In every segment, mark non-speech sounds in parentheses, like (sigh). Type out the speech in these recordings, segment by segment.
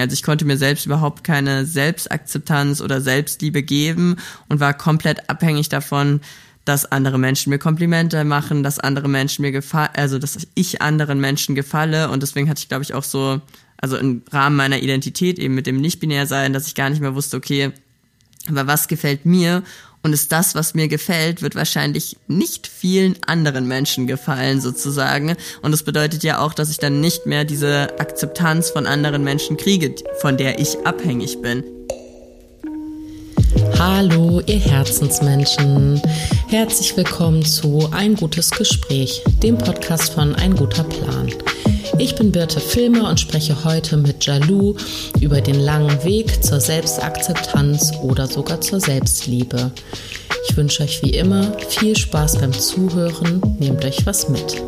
Also ich konnte mir selbst überhaupt keine Selbstakzeptanz oder Selbstliebe geben und war komplett abhängig davon, dass andere Menschen mir Komplimente machen, dass andere Menschen mir gefallen, also dass ich anderen Menschen gefalle. Und deswegen hatte ich glaube ich auch so, also im Rahmen meiner Identität eben mit dem nicht-binär sein, dass ich gar nicht mehr wusste, okay, aber was gefällt mir und ist das, was mir gefällt, wird wahrscheinlich nicht vielen anderen Menschen gefallen, sozusagen. Und das bedeutet ja auch, dass ich dann nicht mehr diese Akzeptanz von anderen Menschen kriege, von der ich abhängig bin. Hallo, ihr Herzensmenschen. Herzlich willkommen zu Ein gutes Gespräch, dem Podcast von Ein guter Plan. Ich bin Birte Filmer und spreche heute mit Jalou über den langen Weg zur Selbstakzeptanz oder sogar zur Selbstliebe. Ich wünsche euch wie immer viel Spaß beim Zuhören. Nehmt euch was mit.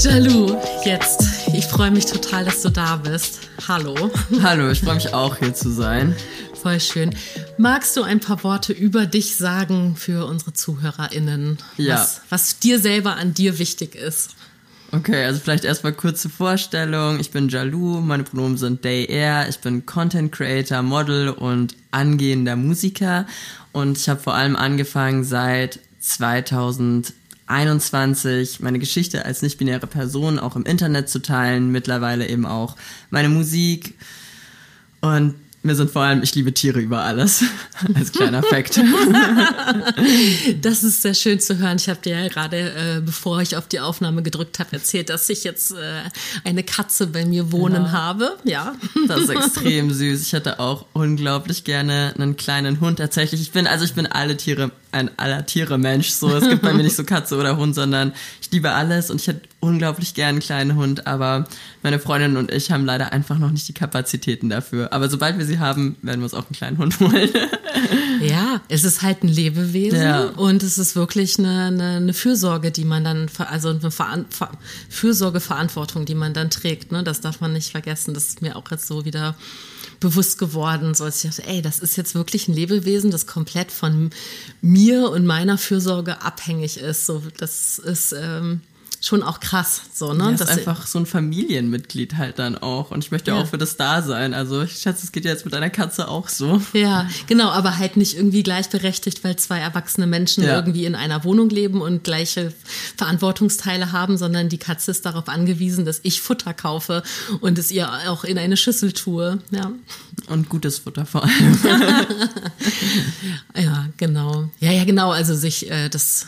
Jalou, jetzt. Ich freue mich total, dass du da bist. Hallo. Hallo, ich freue mich auch hier zu sein. Voll schön. Magst du ein paar Worte über dich sagen für unsere ZuhörerInnen? Ja. Was, was dir selber an dir wichtig ist? Okay, also vielleicht erstmal kurze Vorstellung. Ich bin Jalou, meine Pronomen sind they, er. Ich bin Content Creator, Model und angehender Musiker. Und ich habe vor allem angefangen seit 2021 meine Geschichte als nicht-binäre Person auch im Internet zu teilen. Mittlerweile eben auch meine Musik. Und mir sind vor allem, ich liebe Tiere über alles. (laughs) Als kleiner Fakt. (laughs) das ist sehr schön zu hören. Ich habe dir ja gerade, äh, bevor ich auf die Aufnahme gedrückt habe, erzählt, dass ich jetzt äh, eine Katze bei mir wohnen ja. habe. Ja. Das ist extrem süß. Ich hätte auch unglaublich gerne einen kleinen Hund. Tatsächlich, ich bin, also ich bin alle Tiere ein aller Tiere Mensch. So, es gibt bei mir nicht so Katze oder Hund, sondern ich liebe alles und ich hätte unglaublich gern einen kleinen Hund, aber meine Freundin und ich haben leider einfach noch nicht die Kapazitäten dafür. Aber sobald wir sie haben, werden wir uns auch einen kleinen Hund (laughs) holen. ja, es ist halt ein Lebewesen ja. und es ist wirklich eine, eine, eine, Fürsorge, die man dann, also eine Veran Fürsorgeverantwortung, die man dann trägt. Ne? Das darf man nicht vergessen. Das ist mir auch jetzt so wieder bewusst geworden, so als ich dachte, ey, das ist jetzt wirklich ein Lebewesen, das komplett von mir und meiner Fürsorge abhängig ist. So, das ist ähm, schon auch krass. So, ne? Ja, ist einfach so ein Familienmitglied halt dann auch. Und ich möchte ja. auch für das da sein. Also ich schätze, es geht jetzt mit einer Katze auch so. Ja, genau, aber halt nicht irgendwie gleichberechtigt, weil zwei erwachsene Menschen ja. irgendwie in einer Wohnung leben und gleiche Verantwortungsteile haben, sondern die Katze ist darauf angewiesen, dass ich Futter kaufe und es ihr auch in eine Schüssel tue. Ja. Und gutes Futter vor allem. (laughs) ja, genau. Ja, ja, genau. Also sich äh, das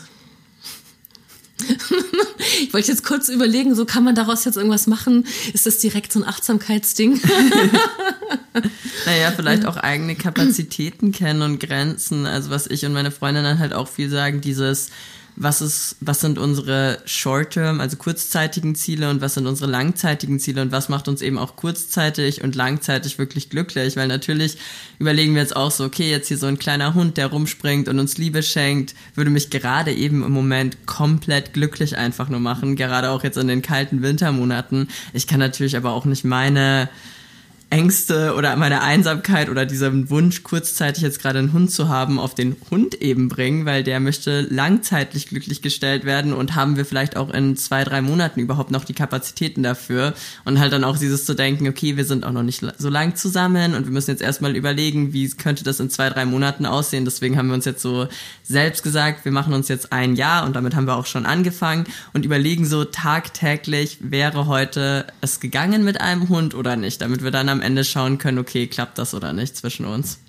(laughs) ich wollte jetzt kurz überlegen, so kann man daraus jetzt irgendwas machen? Ist das direkt so ein Achtsamkeitsding? (laughs) naja, vielleicht auch eigene Kapazitäten kennen und Grenzen. Also was ich und meine Freundin dann halt auch viel sagen, dieses was ist, was sind unsere Short-Term, also kurzzeitigen Ziele und was sind unsere langzeitigen Ziele und was macht uns eben auch kurzzeitig und langzeitig wirklich glücklich, weil natürlich überlegen wir jetzt auch so, okay, jetzt hier so ein kleiner Hund, der rumspringt und uns Liebe schenkt, würde mich gerade eben im Moment komplett glücklich einfach nur machen, gerade auch jetzt in den kalten Wintermonaten. Ich kann natürlich aber auch nicht meine Ängste oder meine Einsamkeit oder diesen Wunsch, kurzzeitig jetzt gerade einen Hund zu haben, auf den Hund eben bringen, weil der möchte langzeitlich glücklich gestellt werden und haben wir vielleicht auch in zwei, drei Monaten überhaupt noch die Kapazitäten dafür und halt dann auch dieses zu denken, okay, wir sind auch noch nicht so lang zusammen und wir müssen jetzt erstmal überlegen, wie könnte das in zwei, drei Monaten aussehen. Deswegen haben wir uns jetzt so selbst gesagt, wir machen uns jetzt ein Jahr und damit haben wir auch schon angefangen und überlegen so tagtäglich, wäre heute es gegangen mit einem Hund oder nicht, damit wir dann am Ende schauen können, okay, klappt das oder nicht zwischen uns.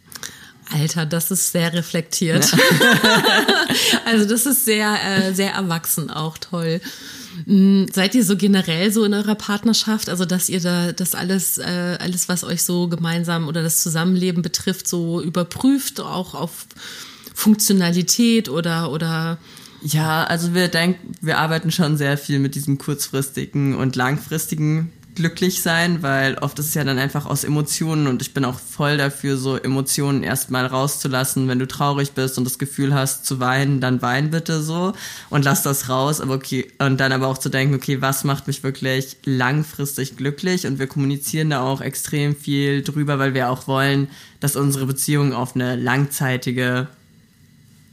Alter, das ist sehr reflektiert. Ja. (laughs) also das ist sehr, äh, sehr erwachsen auch toll. Mm, seid ihr so generell so in eurer Partnerschaft, also dass ihr da das alles, äh, alles, was euch so gemeinsam oder das Zusammenleben betrifft, so überprüft, auch auf Funktionalität oder oder ja, also wir denken, wir arbeiten schon sehr viel mit diesem kurzfristigen und langfristigen glücklich sein, weil oft ist es ja dann einfach aus Emotionen und ich bin auch voll dafür, so Emotionen erstmal rauszulassen. Wenn du traurig bist und das Gefühl hast zu weinen, dann wein bitte so und lass das raus. Aber okay, und dann aber auch zu denken, okay, was macht mich wirklich langfristig glücklich? Und wir kommunizieren da auch extrem viel drüber, weil wir auch wollen, dass unsere Beziehung auf eine langzeitige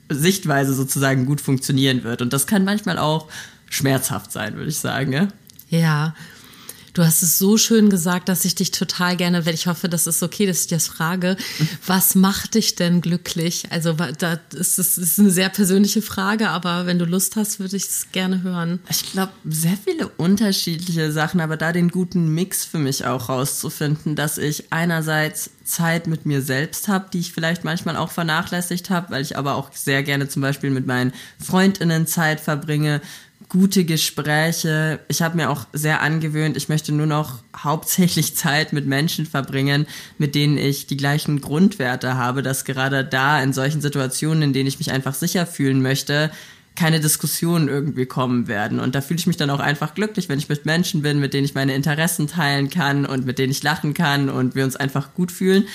Sichtweise sozusagen gut funktionieren wird. Und das kann manchmal auch schmerzhaft sein, würde ich sagen. Ja. Ja, Du hast es so schön gesagt, dass ich dich total gerne, wenn ich hoffe, das ist okay, dass ich das frage. Was macht dich denn glücklich? Also, da ist es ist eine sehr persönliche Frage, aber wenn du Lust hast, würde ich es gerne hören. Ich glaube, sehr viele unterschiedliche Sachen, aber da den guten Mix für mich auch rauszufinden, dass ich einerseits Zeit mit mir selbst habe, die ich vielleicht manchmal auch vernachlässigt habe, weil ich aber auch sehr gerne zum Beispiel mit meinen Freundinnen Zeit verbringe, gute Gespräche. Ich habe mir auch sehr angewöhnt, ich möchte nur noch hauptsächlich (laughs) Zeit mit Menschen verbringen, mit denen ich die gleichen Grundwerte habe, dass gerade da in solchen Situationen, in denen ich mich einfach sicher fühlen möchte, keine Diskussionen irgendwie kommen werden. Und da fühle ich mich dann auch einfach glücklich, wenn ich mit Menschen bin, mit denen ich meine Interessen teilen kann und mit denen ich lachen kann und wir uns einfach gut fühlen.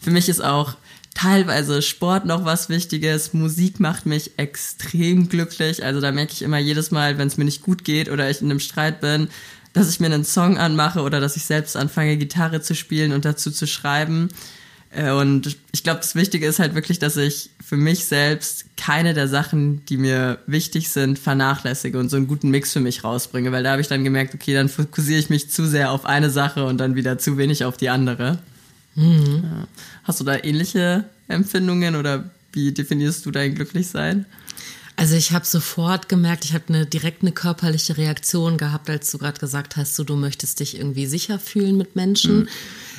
Für mich ist auch teilweise Sport noch was Wichtiges. Musik macht mich extrem glücklich. Also da merke ich immer jedes Mal, wenn es mir nicht gut geht oder ich in einem Streit bin, dass ich mir einen Song anmache oder dass ich selbst anfange, Gitarre zu spielen und dazu zu schreiben. Äh, und ich glaube, das Wichtige ist halt wirklich, dass ich für mich selbst keine der Sachen, die mir wichtig sind, vernachlässige und so einen guten Mix für mich rausbringe, weil da habe ich dann gemerkt, okay, dann fokussiere ich mich zu sehr auf eine Sache und dann wieder zu wenig auf die andere. Mhm. Ja. Hast du da ähnliche Empfindungen oder wie definierst du dein Glücklichsein? Also ich habe sofort gemerkt, ich habe eine direkt eine körperliche Reaktion gehabt, als du gerade gesagt hast, so, du möchtest dich irgendwie sicher fühlen mit Menschen. Mhm.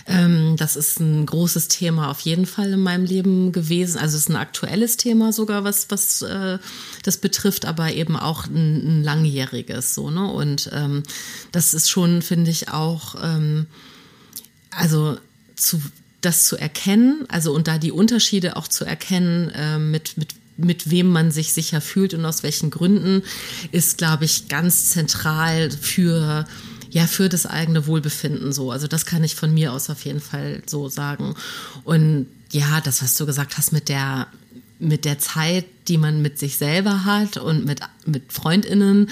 Ähm, das ist ein großes Thema auf jeden Fall in meinem Leben gewesen. Also es ist ein aktuelles Thema sogar, was was äh, das betrifft, aber eben auch ein, ein langjähriges so ne. Und ähm, das ist schon, finde ich auch, ähm, also zu das zu erkennen, also und da die Unterschiede auch zu erkennen, äh, mit, mit, mit wem man sich sicher fühlt und aus welchen Gründen, ist, glaube ich, ganz zentral für ja, für das eigene Wohlbefinden so. Also das kann ich von mir aus auf jeden Fall so sagen. Und ja, das, was du gesagt hast mit der, mit der Zeit, die man mit sich selber hat und mit, mit FreundInnen,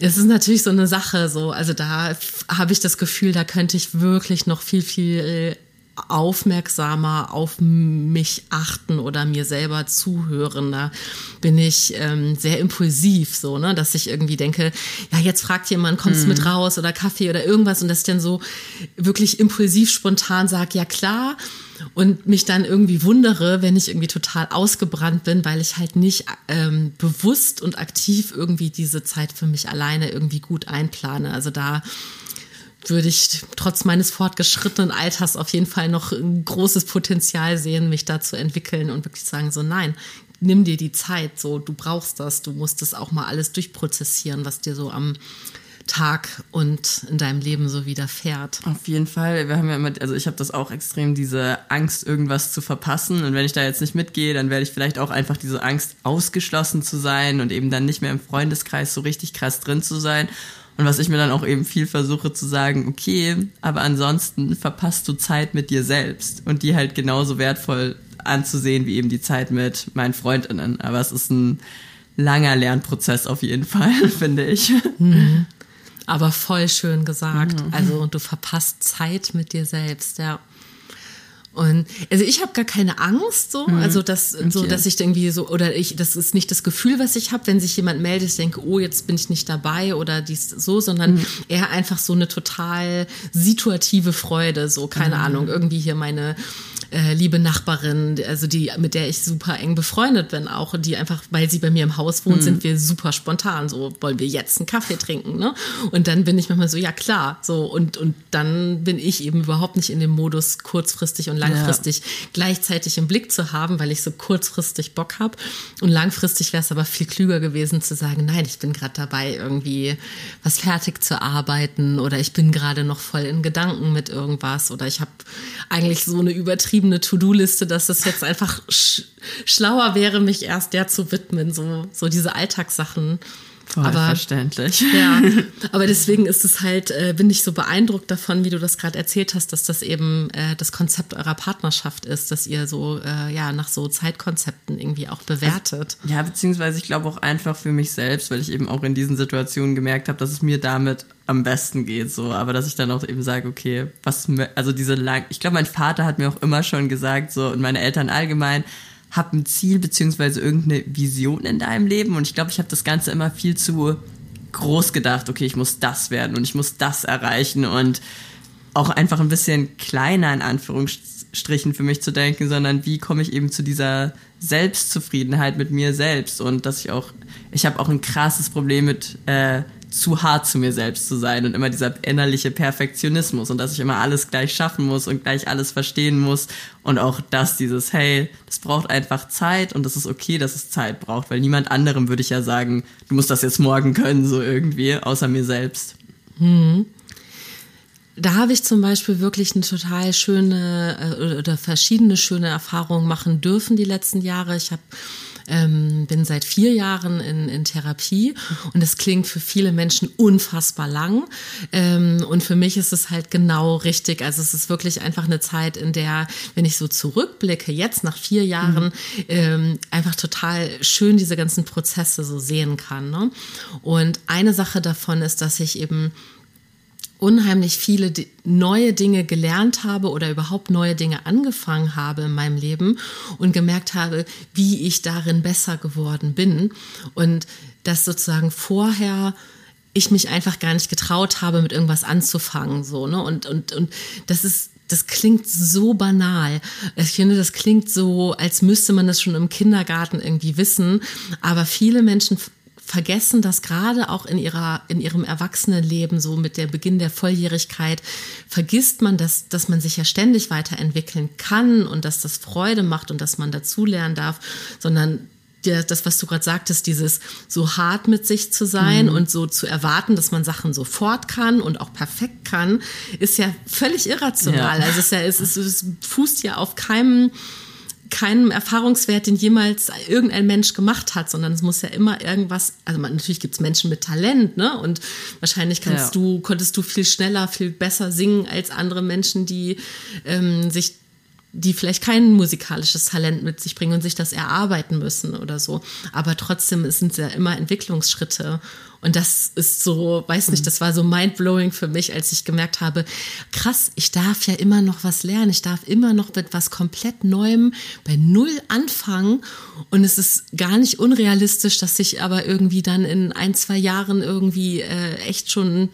es ist natürlich so eine Sache, so, also da habe ich das Gefühl, da könnte ich wirklich noch viel, viel aufmerksamer auf mich achten oder mir selber zuhören. Da bin ich ähm, sehr impulsiv, so, ne, dass ich irgendwie denke, ja, jetzt fragt jemand, kommst du mit mhm. raus oder Kaffee oder irgendwas und dass ich dann so wirklich impulsiv spontan sage, ja klar. Und mich dann irgendwie wundere, wenn ich irgendwie total ausgebrannt bin, weil ich halt nicht ähm, bewusst und aktiv irgendwie diese Zeit für mich alleine irgendwie gut einplane. Also da würde ich trotz meines fortgeschrittenen Alters auf jeden Fall noch ein großes Potenzial sehen, mich da zu entwickeln und wirklich sagen, so nein, nimm dir die Zeit, so du brauchst das, du musst das auch mal alles durchprozessieren, was dir so am Tag und in deinem Leben so widerfährt. Auf jeden Fall. Wir haben ja immer, also ich habe das auch extrem, diese Angst, irgendwas zu verpassen. Und wenn ich da jetzt nicht mitgehe, dann werde ich vielleicht auch einfach diese Angst, ausgeschlossen zu sein und eben dann nicht mehr im Freundeskreis so richtig krass drin zu sein. Und was ich mir dann auch eben viel versuche zu sagen, okay, aber ansonsten verpasst du Zeit mit dir selbst und die halt genauso wertvoll anzusehen wie eben die Zeit mit meinen Freundinnen. Aber es ist ein langer Lernprozess auf jeden Fall, (laughs) finde ich. Mhm. Aber voll schön gesagt. Mhm. Also du verpasst Zeit mit dir selbst, ja. Und also ich habe gar keine Angst so, mhm. also dass okay. so, dass ich irgendwie so oder ich, das ist nicht das Gefühl, was ich habe, wenn sich jemand meldet, ich denke, oh jetzt bin ich nicht dabei oder dies so, sondern mhm. eher einfach so eine total situative Freude, so keine mhm. Ahnung, irgendwie hier meine äh, liebe Nachbarin, also die, mit der ich super eng befreundet bin, auch die einfach, weil sie bei mir im Haus wohnt, mhm. sind wir super spontan. So wollen wir jetzt einen Kaffee trinken, ne? Und dann bin ich manchmal so, ja klar, so und und dann bin ich eben überhaupt nicht in dem Modus kurzfristig und langfristig ja. gleichzeitig im Blick zu haben, weil ich so kurzfristig Bock habe und langfristig wäre es aber viel klüger gewesen zu sagen, nein, ich bin gerade dabei irgendwie was fertig zu arbeiten oder ich bin gerade noch voll in Gedanken mit irgendwas oder ich habe eigentlich so eine übertriebene To-Do-Liste, dass es jetzt einfach sch schlauer wäre, mich erst der zu widmen, so, so diese Alltagssachen. Voll aber, verständlich. (laughs) Ja, (laughs) aber deswegen ist es halt, äh, bin ich so beeindruckt davon, wie du das gerade erzählt hast, dass das eben äh, das Konzept eurer Partnerschaft ist, dass ihr so äh, ja nach so Zeitkonzepten irgendwie auch bewertet. Also, ja, beziehungsweise ich glaube auch einfach für mich selbst, weil ich eben auch in diesen Situationen gemerkt habe, dass es mir damit am besten geht, so, aber dass ich dann auch eben sage, okay, was, also diese lang, ich glaube, mein Vater hat mir auch immer schon gesagt, so, und meine Eltern allgemein, hab ein Ziel beziehungsweise irgendeine Vision in deinem Leben. Und ich glaube, ich habe das Ganze immer viel zu groß gedacht, okay, ich muss das werden und ich muss das erreichen. Und auch einfach ein bisschen kleiner in Anführungsstrichen für mich zu denken, sondern wie komme ich eben zu dieser Selbstzufriedenheit mit mir selbst? Und dass ich auch, ich habe auch ein krasses Problem mit äh, zu hart zu mir selbst zu sein und immer dieser innerliche Perfektionismus und dass ich immer alles gleich schaffen muss und gleich alles verstehen muss und auch das, dieses, hey, das braucht einfach Zeit und das ist okay, dass es Zeit braucht, weil niemand anderem würde ich ja sagen, du musst das jetzt morgen können, so irgendwie, außer mir selbst. Hm. Da habe ich zum Beispiel wirklich eine total schöne äh, oder verschiedene schöne Erfahrungen machen dürfen die letzten Jahre. Ich habe ähm, bin seit vier Jahren in, in Therapie und das klingt für viele Menschen unfassbar lang. Ähm, und für mich ist es halt genau richtig. Also es ist wirklich einfach eine Zeit, in der, wenn ich so zurückblicke, jetzt nach vier Jahren, mhm. ähm, einfach total schön diese ganzen Prozesse so sehen kann. Ne? Und eine Sache davon ist, dass ich eben unheimlich viele neue Dinge gelernt habe oder überhaupt neue Dinge angefangen habe in meinem Leben und gemerkt habe, wie ich darin besser geworden bin und dass sozusagen vorher ich mich einfach gar nicht getraut habe, mit irgendwas anzufangen, so, ne? Und, und, und das ist, das klingt so banal. Ich finde, das klingt so, als müsste man das schon im Kindergarten irgendwie wissen. Aber viele Menschen vergessen das gerade auch in ihrer, in ihrem Erwachsenenleben, so mit der Beginn der Volljährigkeit, vergisst man, dass, dass man sich ja ständig weiterentwickeln kann und dass das Freude macht und dass man dazulernen darf, sondern der, das, was du gerade sagtest, dieses so hart mit sich zu sein mhm. und so zu erwarten, dass man Sachen sofort kann und auch perfekt kann, ist ja völlig irrational. Ja. Also es, ist ja, es, ist, es fußt ja auf keinem keinem Erfahrungswert, den jemals irgendein Mensch gemacht hat, sondern es muss ja immer irgendwas, also man, natürlich gibt es Menschen mit Talent, ne? Und wahrscheinlich kannst ja. du, konntest du viel schneller, viel besser singen als andere Menschen, die ähm, sich die vielleicht kein musikalisches Talent mit sich bringen und sich das erarbeiten müssen oder so. Aber trotzdem sind es ja immer Entwicklungsschritte. Und das ist so, weiß nicht, das war so mindblowing für mich, als ich gemerkt habe, krass, ich darf ja immer noch was lernen. Ich darf immer noch mit was komplett Neuem bei Null anfangen. Und es ist gar nicht unrealistisch, dass ich aber irgendwie dann in ein, zwei Jahren irgendwie äh, echt schon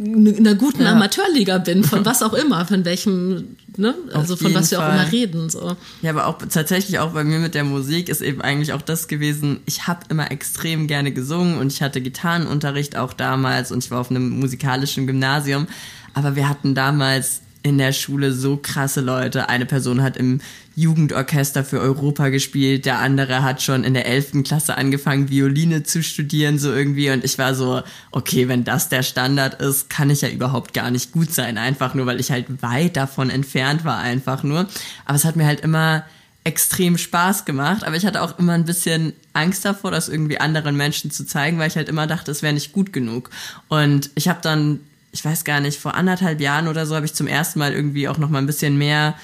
in einer guten ja. Amateurliga bin, von was auch immer, von welchem, ne, also von was wir Fall. auch immer reden. So. Ja, aber auch tatsächlich auch bei mir mit der Musik ist eben eigentlich auch das gewesen, ich habe immer extrem gerne gesungen und ich hatte Gitarrenunterricht auch damals und ich war auf einem musikalischen Gymnasium, aber wir hatten damals in der Schule so krasse Leute. Eine Person hat im Jugendorchester für Europa gespielt, der andere hat schon in der elften Klasse angefangen, Violine zu studieren, so irgendwie. Und ich war so, okay, wenn das der Standard ist, kann ich ja überhaupt gar nicht gut sein, einfach nur, weil ich halt weit davon entfernt war, einfach nur. Aber es hat mir halt immer extrem Spaß gemacht, aber ich hatte auch immer ein bisschen Angst davor, das irgendwie anderen Menschen zu zeigen, weil ich halt immer dachte, es wäre nicht gut genug. Und ich habe dann ich weiß gar nicht, vor anderthalb Jahren oder so habe ich zum ersten Mal irgendwie auch noch mal ein bisschen mehr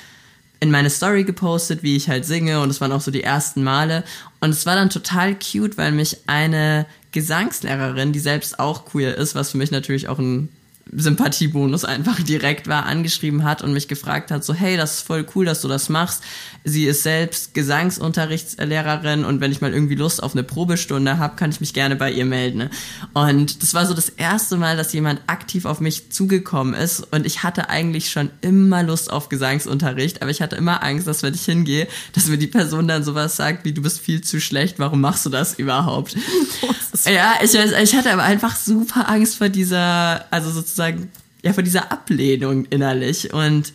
in meine Story gepostet, wie ich halt singe und es waren auch so die ersten Male. Und es war dann total cute, weil mich eine Gesangslehrerin, die selbst auch queer ist, was für mich natürlich auch ein Sympathiebonus einfach direkt war, angeschrieben hat und mich gefragt hat, so, hey, das ist voll cool, dass du das machst. Sie ist selbst Gesangsunterrichtslehrerin und wenn ich mal irgendwie Lust auf eine Probestunde habe, kann ich mich gerne bei ihr melden. Und das war so das erste Mal, dass jemand aktiv auf mich zugekommen ist und ich hatte eigentlich schon immer Lust auf Gesangsunterricht, aber ich hatte immer Angst, dass wenn ich hingehe, dass mir die Person dann sowas sagt, wie du bist viel zu schlecht, warum machst du das überhaupt? (laughs) ja, ich, ich hatte aber einfach super Angst vor dieser, also sozusagen sozusagen ja vor dieser Ablehnung innerlich. Und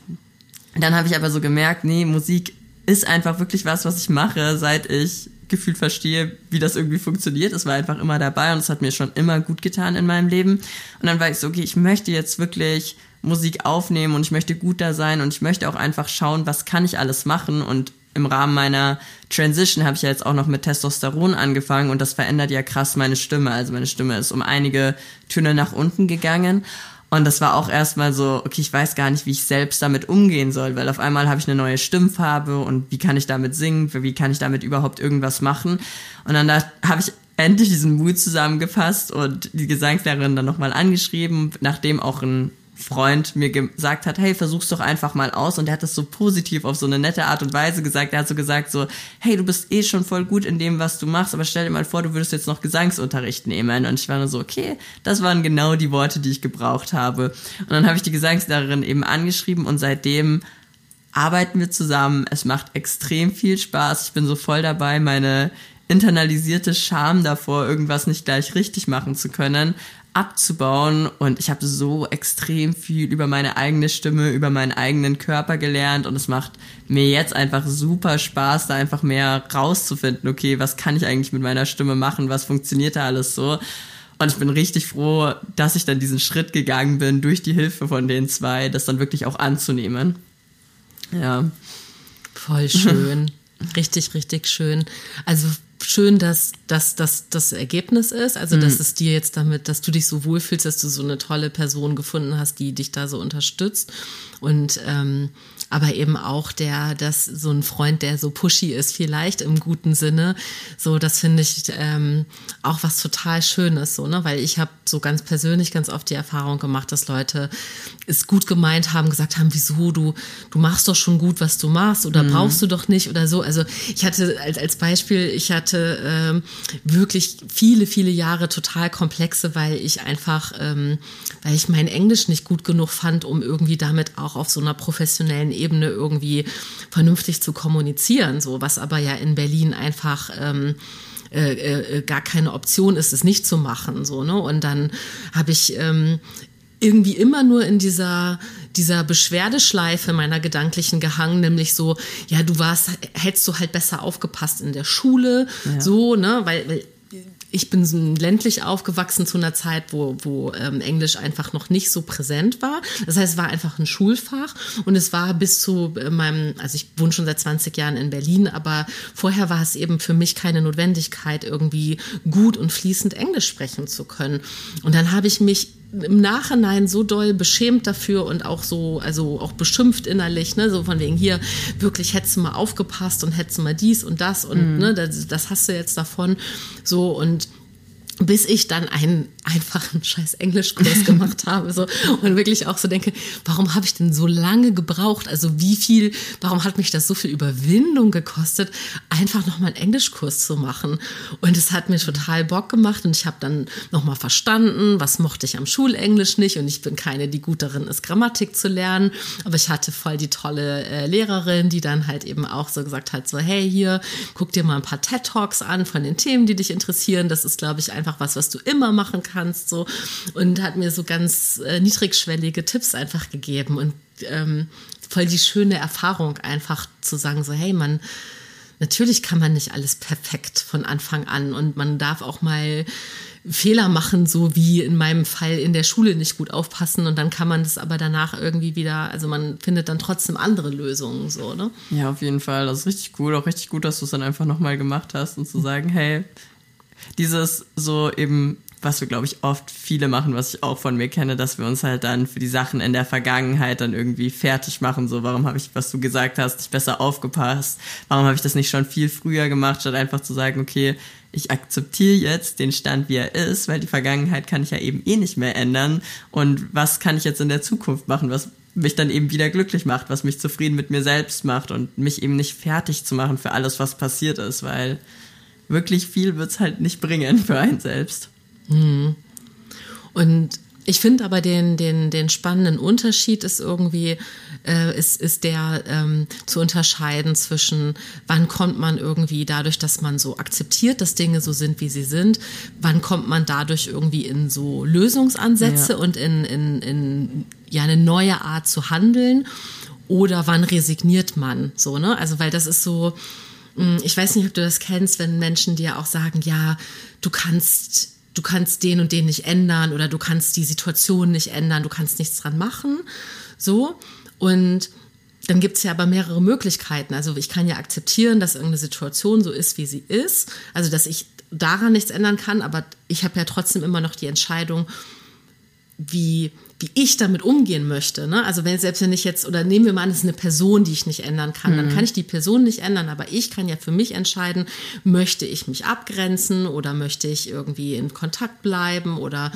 dann habe ich aber so gemerkt, nee, Musik ist einfach wirklich was, was ich mache, seit ich gefühlt verstehe, wie das irgendwie funktioniert. Es war einfach immer dabei und es hat mir schon immer gut getan in meinem Leben. Und dann war ich so, okay, ich möchte jetzt wirklich Musik aufnehmen und ich möchte gut da sein und ich möchte auch einfach schauen, was kann ich alles machen und im Rahmen meiner Transition habe ich ja jetzt auch noch mit Testosteron angefangen und das verändert ja krass meine Stimme. Also meine Stimme ist um einige Töne nach unten gegangen. Und das war auch erstmal so, okay, ich weiß gar nicht, wie ich selbst damit umgehen soll, weil auf einmal habe ich eine neue Stimmfarbe und wie kann ich damit singen, wie kann ich damit überhaupt irgendwas machen. Und dann habe ich endlich diesen Mut zusammengefasst und die Gesangslehrerin dann nochmal angeschrieben, nachdem auch ein Freund mir gesagt hat, hey, versuch's doch einfach mal aus. Und er hat das so positiv auf so eine nette Art und Weise gesagt. Er hat so gesagt so, hey, du bist eh schon voll gut in dem, was du machst, aber stell dir mal vor, du würdest jetzt noch Gesangsunterricht nehmen. Und ich war nur so, okay, das waren genau die Worte, die ich gebraucht habe. Und dann habe ich die Gesangslehrerin eben angeschrieben und seitdem arbeiten wir zusammen. Es macht extrem viel Spaß. Ich bin so voll dabei, meine internalisierte Scham davor, irgendwas nicht gleich richtig machen zu können, abzubauen. Und ich habe so extrem viel über meine eigene Stimme, über meinen eigenen Körper gelernt. Und es macht mir jetzt einfach super Spaß, da einfach mehr rauszufinden, okay, was kann ich eigentlich mit meiner Stimme machen, was funktioniert da alles so. Und ich bin richtig froh, dass ich dann diesen Schritt gegangen bin, durch die Hilfe von den zwei, das dann wirklich auch anzunehmen. Ja. Voll schön. (laughs) richtig, richtig schön. Also schön, dass, dass, dass das Ergebnis ist. Also, dass mhm. es dir jetzt damit, dass du dich so wohlfühlst, dass du so eine tolle Person gefunden hast, die dich da so unterstützt. Und ähm, aber eben auch der, dass so ein Freund, der so pushy ist, vielleicht im guten Sinne. So, das finde ich ähm, auch was total Schönes, so, ne? Weil ich habe so ganz persönlich ganz oft die Erfahrung gemacht, dass Leute es gut gemeint haben, gesagt haben, wieso, du, du machst doch schon gut, was du machst, oder mhm. brauchst du doch nicht oder so. Also ich hatte als, als Beispiel, ich hatte ähm, wirklich viele, viele Jahre total komplexe, weil ich einfach, ähm, weil ich mein Englisch nicht gut genug fand, um irgendwie damit auch auf so einer professionellen Ebene irgendwie vernünftig zu kommunizieren, so was aber ja in Berlin einfach ähm, äh, äh, gar keine Option ist, es nicht zu machen. So, ne? Und dann habe ich ähm, irgendwie immer nur in dieser dieser Beschwerdeschleife meiner gedanklichen gehangen, nämlich so, ja, du warst, hättest du halt besser aufgepasst in der Schule, ja. so, ne, weil, weil ich bin so ländlich aufgewachsen zu einer Zeit, wo, wo ähm, Englisch einfach noch nicht so präsent war. Das heißt, es war einfach ein Schulfach und es war bis zu äh, meinem, also ich wohne schon seit 20 Jahren in Berlin, aber vorher war es eben für mich keine Notwendigkeit, irgendwie gut und fließend Englisch sprechen zu können. Und dann habe ich mich im Nachhinein so doll beschämt dafür und auch so, also auch beschimpft innerlich, ne, so von wegen hier, wirklich hättest du mal aufgepasst und hättest du mal dies und das und mhm. ne, das, das hast du jetzt davon. So und bis ich dann einen einfachen scheiß Englischkurs (laughs) gemacht habe so und wirklich auch so denke, warum habe ich denn so lange gebraucht? Also wie viel, warum hat mich das so viel Überwindung gekostet, einfach noch mal einen Englischkurs zu machen? Und es hat mir total Bock gemacht und ich habe dann noch mal verstanden, was mochte ich am Schulenglisch nicht und ich bin keine, die gut darin ist, Grammatik zu lernen, aber ich hatte voll die tolle äh, Lehrerin, die dann halt eben auch so gesagt hat, so hey hier, guck dir mal ein paar TED Talks an von den Themen, die dich interessieren. Das ist glaube ich einfach was, was du immer machen kannst so und hat mir so ganz äh, niedrigschwellige Tipps einfach gegeben und ähm, voll die schöne Erfahrung einfach zu sagen so hey man natürlich kann man nicht alles perfekt von Anfang an und man darf auch mal Fehler machen, so wie in meinem Fall in der Schule nicht gut aufpassen und dann kann man das aber danach irgendwie wieder, also man findet dann trotzdem andere Lösungen, so, ne? Ja, auf jeden Fall. Das ist richtig cool. Auch richtig gut, dass du es dann einfach nochmal gemacht hast und zu sagen, hey, dieses so eben was wir, glaube ich, oft viele machen, was ich auch von mir kenne, dass wir uns halt dann für die Sachen in der Vergangenheit dann irgendwie fertig machen. So, warum habe ich, was du gesagt hast, nicht besser aufgepasst? Warum habe ich das nicht schon viel früher gemacht, statt einfach zu sagen, okay, ich akzeptiere jetzt den Stand, wie er ist, weil die Vergangenheit kann ich ja eben eh nicht mehr ändern. Und was kann ich jetzt in der Zukunft machen, was mich dann eben wieder glücklich macht, was mich zufrieden mit mir selbst macht und mich eben nicht fertig zu machen für alles, was passiert ist, weil wirklich viel wird's halt nicht bringen für einen selbst. Mhm. Und ich finde aber den, den, den spannenden Unterschied ist irgendwie, äh, ist, ist der ähm, zu unterscheiden zwischen, wann kommt man irgendwie dadurch, dass man so akzeptiert, dass Dinge so sind, wie sie sind, wann kommt man dadurch irgendwie in so Lösungsansätze ja. und in, in, in ja, eine neue Art zu handeln oder wann resigniert man so, ne? Also, weil das ist so, ich weiß nicht, ob du das kennst, wenn Menschen dir auch sagen, ja, du kannst du kannst den und den nicht ändern oder du kannst die Situation nicht ändern, du kannst nichts dran machen. So. Und dann gibt es ja aber mehrere Möglichkeiten. Also ich kann ja akzeptieren, dass irgendeine Situation so ist, wie sie ist. Also dass ich daran nichts ändern kann, aber ich habe ja trotzdem immer noch die Entscheidung, wie, wie ich damit umgehen möchte. Ne? Also wenn selbst wenn ich jetzt, oder nehmen wir mal an, es ist eine Person, die ich nicht ändern kann, mhm. dann kann ich die Person nicht ändern, aber ich kann ja für mich entscheiden, möchte ich mich abgrenzen oder möchte ich irgendwie in Kontakt bleiben oder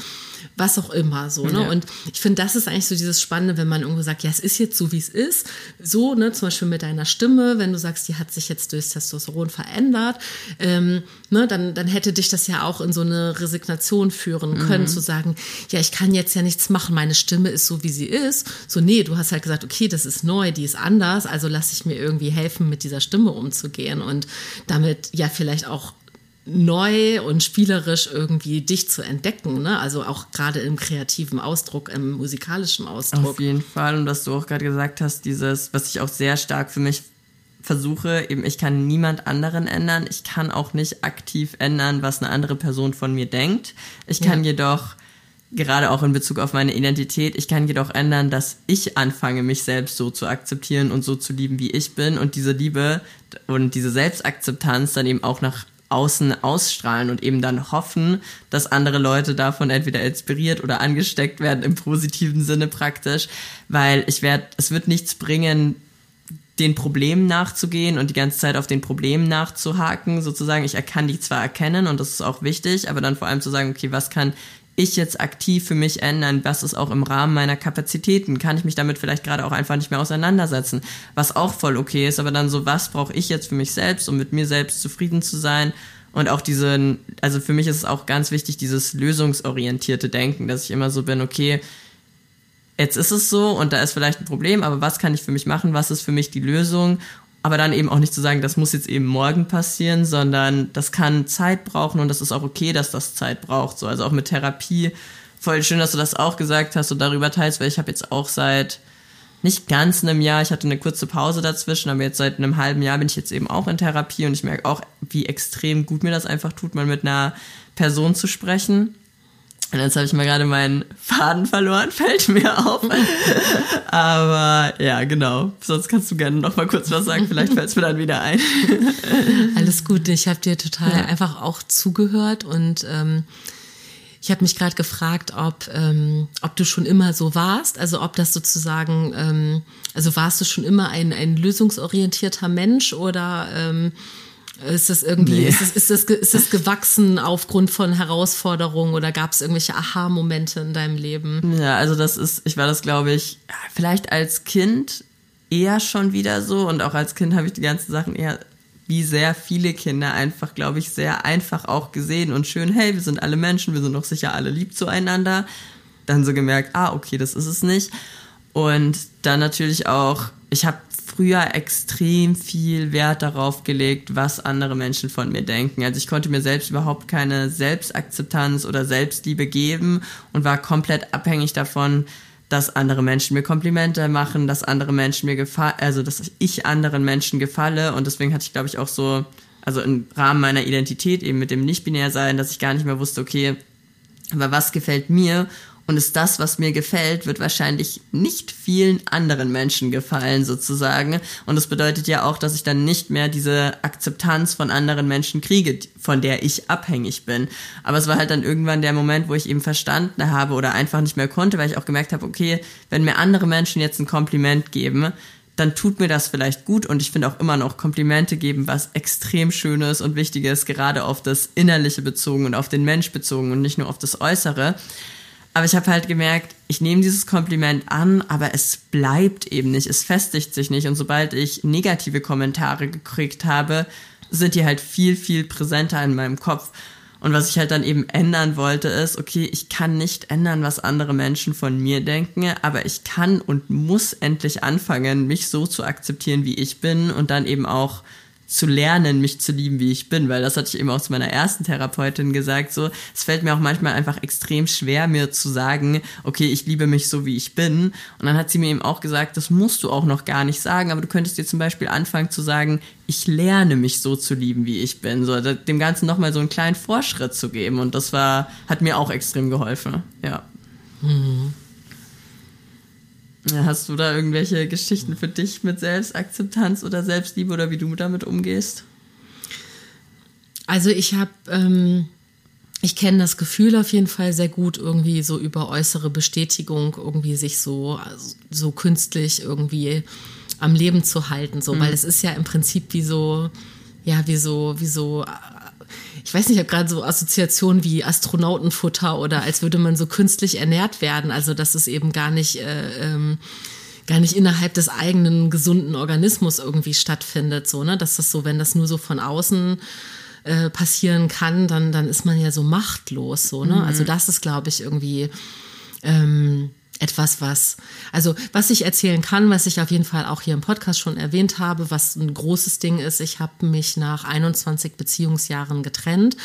was auch immer so. Ne? Ja. Und ich finde, das ist eigentlich so dieses Spannende, wenn man irgendwo sagt, ja, es ist jetzt so, wie es ist. So, ne, zum Beispiel mit deiner Stimme, wenn du sagst, die hat sich jetzt durchs Testosteron verändert, ähm, ne, dann, dann hätte dich das ja auch in so eine Resignation führen können, mhm. zu sagen, ja, ich kann jetzt ja nichts machen, meine Stimme ist so, wie sie ist. So, nee, du hast halt gesagt, okay, das ist neu, die ist anders, also lasse ich mir irgendwie helfen, mit dieser Stimme umzugehen und damit ja vielleicht auch neu und spielerisch irgendwie dich zu entdecken, ne? Also auch gerade im kreativen Ausdruck, im musikalischen Ausdruck. Auf jeden Fall. Und was du auch gerade gesagt hast, dieses, was ich auch sehr stark für mich versuche, eben, ich kann niemand anderen ändern. Ich kann auch nicht aktiv ändern, was eine andere Person von mir denkt. Ich kann ja. jedoch, gerade auch in Bezug auf meine Identität, ich kann jedoch ändern, dass ich anfange, mich selbst so zu akzeptieren und so zu lieben, wie ich bin und diese Liebe und diese Selbstakzeptanz dann eben auch nach außen ausstrahlen und eben dann hoffen, dass andere Leute davon entweder inspiriert oder angesteckt werden im positiven Sinne praktisch, weil ich werde, es wird nichts bringen, den Problemen nachzugehen und die ganze Zeit auf den Problemen nachzuhaken, sozusagen. Ich kann die zwar erkennen und das ist auch wichtig, aber dann vor allem zu sagen, okay, was kann ich jetzt aktiv für mich ändern? Was ist auch im Rahmen meiner Kapazitäten? Kann ich mich damit vielleicht gerade auch einfach nicht mehr auseinandersetzen? Was auch voll okay ist, aber dann so, was brauche ich jetzt für mich selbst, um mit mir selbst zufrieden zu sein? Und auch diesen, also für mich ist es auch ganz wichtig, dieses lösungsorientierte Denken, dass ich immer so bin, okay, jetzt ist es so und da ist vielleicht ein Problem, aber was kann ich für mich machen? Was ist für mich die Lösung? Aber dann eben auch nicht zu sagen, das muss jetzt eben morgen passieren, sondern das kann Zeit brauchen und das ist auch okay, dass das Zeit braucht. So, also auch mit Therapie. Voll schön, dass du das auch gesagt hast und darüber teilst, weil ich habe jetzt auch seit nicht ganz einem Jahr, ich hatte eine kurze Pause dazwischen, aber jetzt seit einem halben Jahr bin ich jetzt eben auch in Therapie und ich merke auch, wie extrem gut mir das einfach tut, mal mit einer Person zu sprechen. Und jetzt habe ich mal gerade meinen Faden verloren, (laughs) fällt mir auf. (laughs) Aber ja, genau. Sonst kannst du gerne noch mal kurz was sagen. Vielleicht fällt es mir dann wieder ein. (laughs) Alles gut. Ich habe dir total ja. einfach auch zugehört und ähm, ich habe mich gerade gefragt, ob, ähm, ob du schon immer so warst, also ob das sozusagen, ähm, also warst du schon immer ein, ein lösungsorientierter Mensch oder ähm, ist das irgendwie, nee. ist, das, ist, das, ist das gewachsen aufgrund von Herausforderungen oder gab es irgendwelche Aha-Momente in deinem Leben? Ja, also das ist, ich war das, glaube ich, vielleicht als Kind eher schon wieder so und auch als Kind habe ich die ganzen Sachen eher wie sehr viele Kinder einfach, glaube ich, sehr einfach auch gesehen und schön, hey, wir sind alle Menschen, wir sind doch sicher alle lieb zueinander. Dann so gemerkt, ah, okay, das ist es nicht. Und dann natürlich auch, ich habe früher extrem viel Wert darauf gelegt, was andere Menschen von mir denken. Also ich konnte mir selbst überhaupt keine Selbstakzeptanz oder Selbstliebe geben und war komplett abhängig davon, dass andere Menschen mir Komplimente machen, dass andere Menschen mir gefallen, also dass ich anderen Menschen gefalle und deswegen hatte ich glaube ich auch so, also im Rahmen meiner Identität eben mit dem Nicht-Binär-Sein, dass ich gar nicht mehr wusste, okay, aber was gefällt mir und ist das, was mir gefällt, wird wahrscheinlich nicht vielen anderen Menschen gefallen, sozusagen. Und das bedeutet ja auch, dass ich dann nicht mehr diese Akzeptanz von anderen Menschen kriege, von der ich abhängig bin. Aber es war halt dann irgendwann der Moment, wo ich eben verstanden habe oder einfach nicht mehr konnte, weil ich auch gemerkt habe, okay, wenn mir andere Menschen jetzt ein Kompliment geben, dann tut mir das vielleicht gut und ich finde auch immer noch Komplimente geben, was extrem schönes und wichtiges, gerade auf das Innerliche bezogen und auf den Mensch bezogen und nicht nur auf das Äußere. Aber ich habe halt gemerkt, ich nehme dieses Kompliment an, aber es bleibt eben nicht, es festigt sich nicht. Und sobald ich negative Kommentare gekriegt habe, sind die halt viel, viel präsenter in meinem Kopf. Und was ich halt dann eben ändern wollte, ist, okay, ich kann nicht ändern, was andere Menschen von mir denken, aber ich kann und muss endlich anfangen, mich so zu akzeptieren, wie ich bin und dann eben auch zu lernen, mich zu lieben, wie ich bin, weil das hatte ich eben auch zu meiner ersten Therapeutin gesagt, so, es fällt mir auch manchmal einfach extrem schwer, mir zu sagen, okay, ich liebe mich so, wie ich bin. Und dann hat sie mir eben auch gesagt, das musst du auch noch gar nicht sagen, aber du könntest dir zum Beispiel anfangen zu sagen, ich lerne mich so zu lieben, wie ich bin, so, dem Ganzen nochmal so einen kleinen Vorschritt zu geben. Und das war, hat mir auch extrem geholfen, ja. Mhm. Hast du da irgendwelche Geschichten für dich mit Selbstakzeptanz oder Selbstliebe oder wie du damit umgehst? Also ich habe, ähm, ich kenne das Gefühl auf jeden Fall sehr gut, irgendwie so über äußere Bestätigung irgendwie sich so, so künstlich irgendwie am Leben zu halten, so, mhm. weil es ist ja im Prinzip wie so, ja, wie so, wie so, ich weiß nicht, ich habe gerade so Assoziationen wie Astronautenfutter oder als würde man so künstlich ernährt werden, also dass es eben gar nicht, äh, ähm, gar nicht innerhalb des eigenen gesunden Organismus irgendwie stattfindet, so, ne, dass das so, wenn das nur so von außen äh, passieren kann, dann, dann ist man ja so machtlos, so, ne? Mhm. Also das ist, glaube ich, irgendwie ähm, etwas, was, also was ich erzählen kann, was ich auf jeden Fall auch hier im Podcast schon erwähnt habe, was ein großes Ding ist, ich habe mich nach 21 Beziehungsjahren getrennt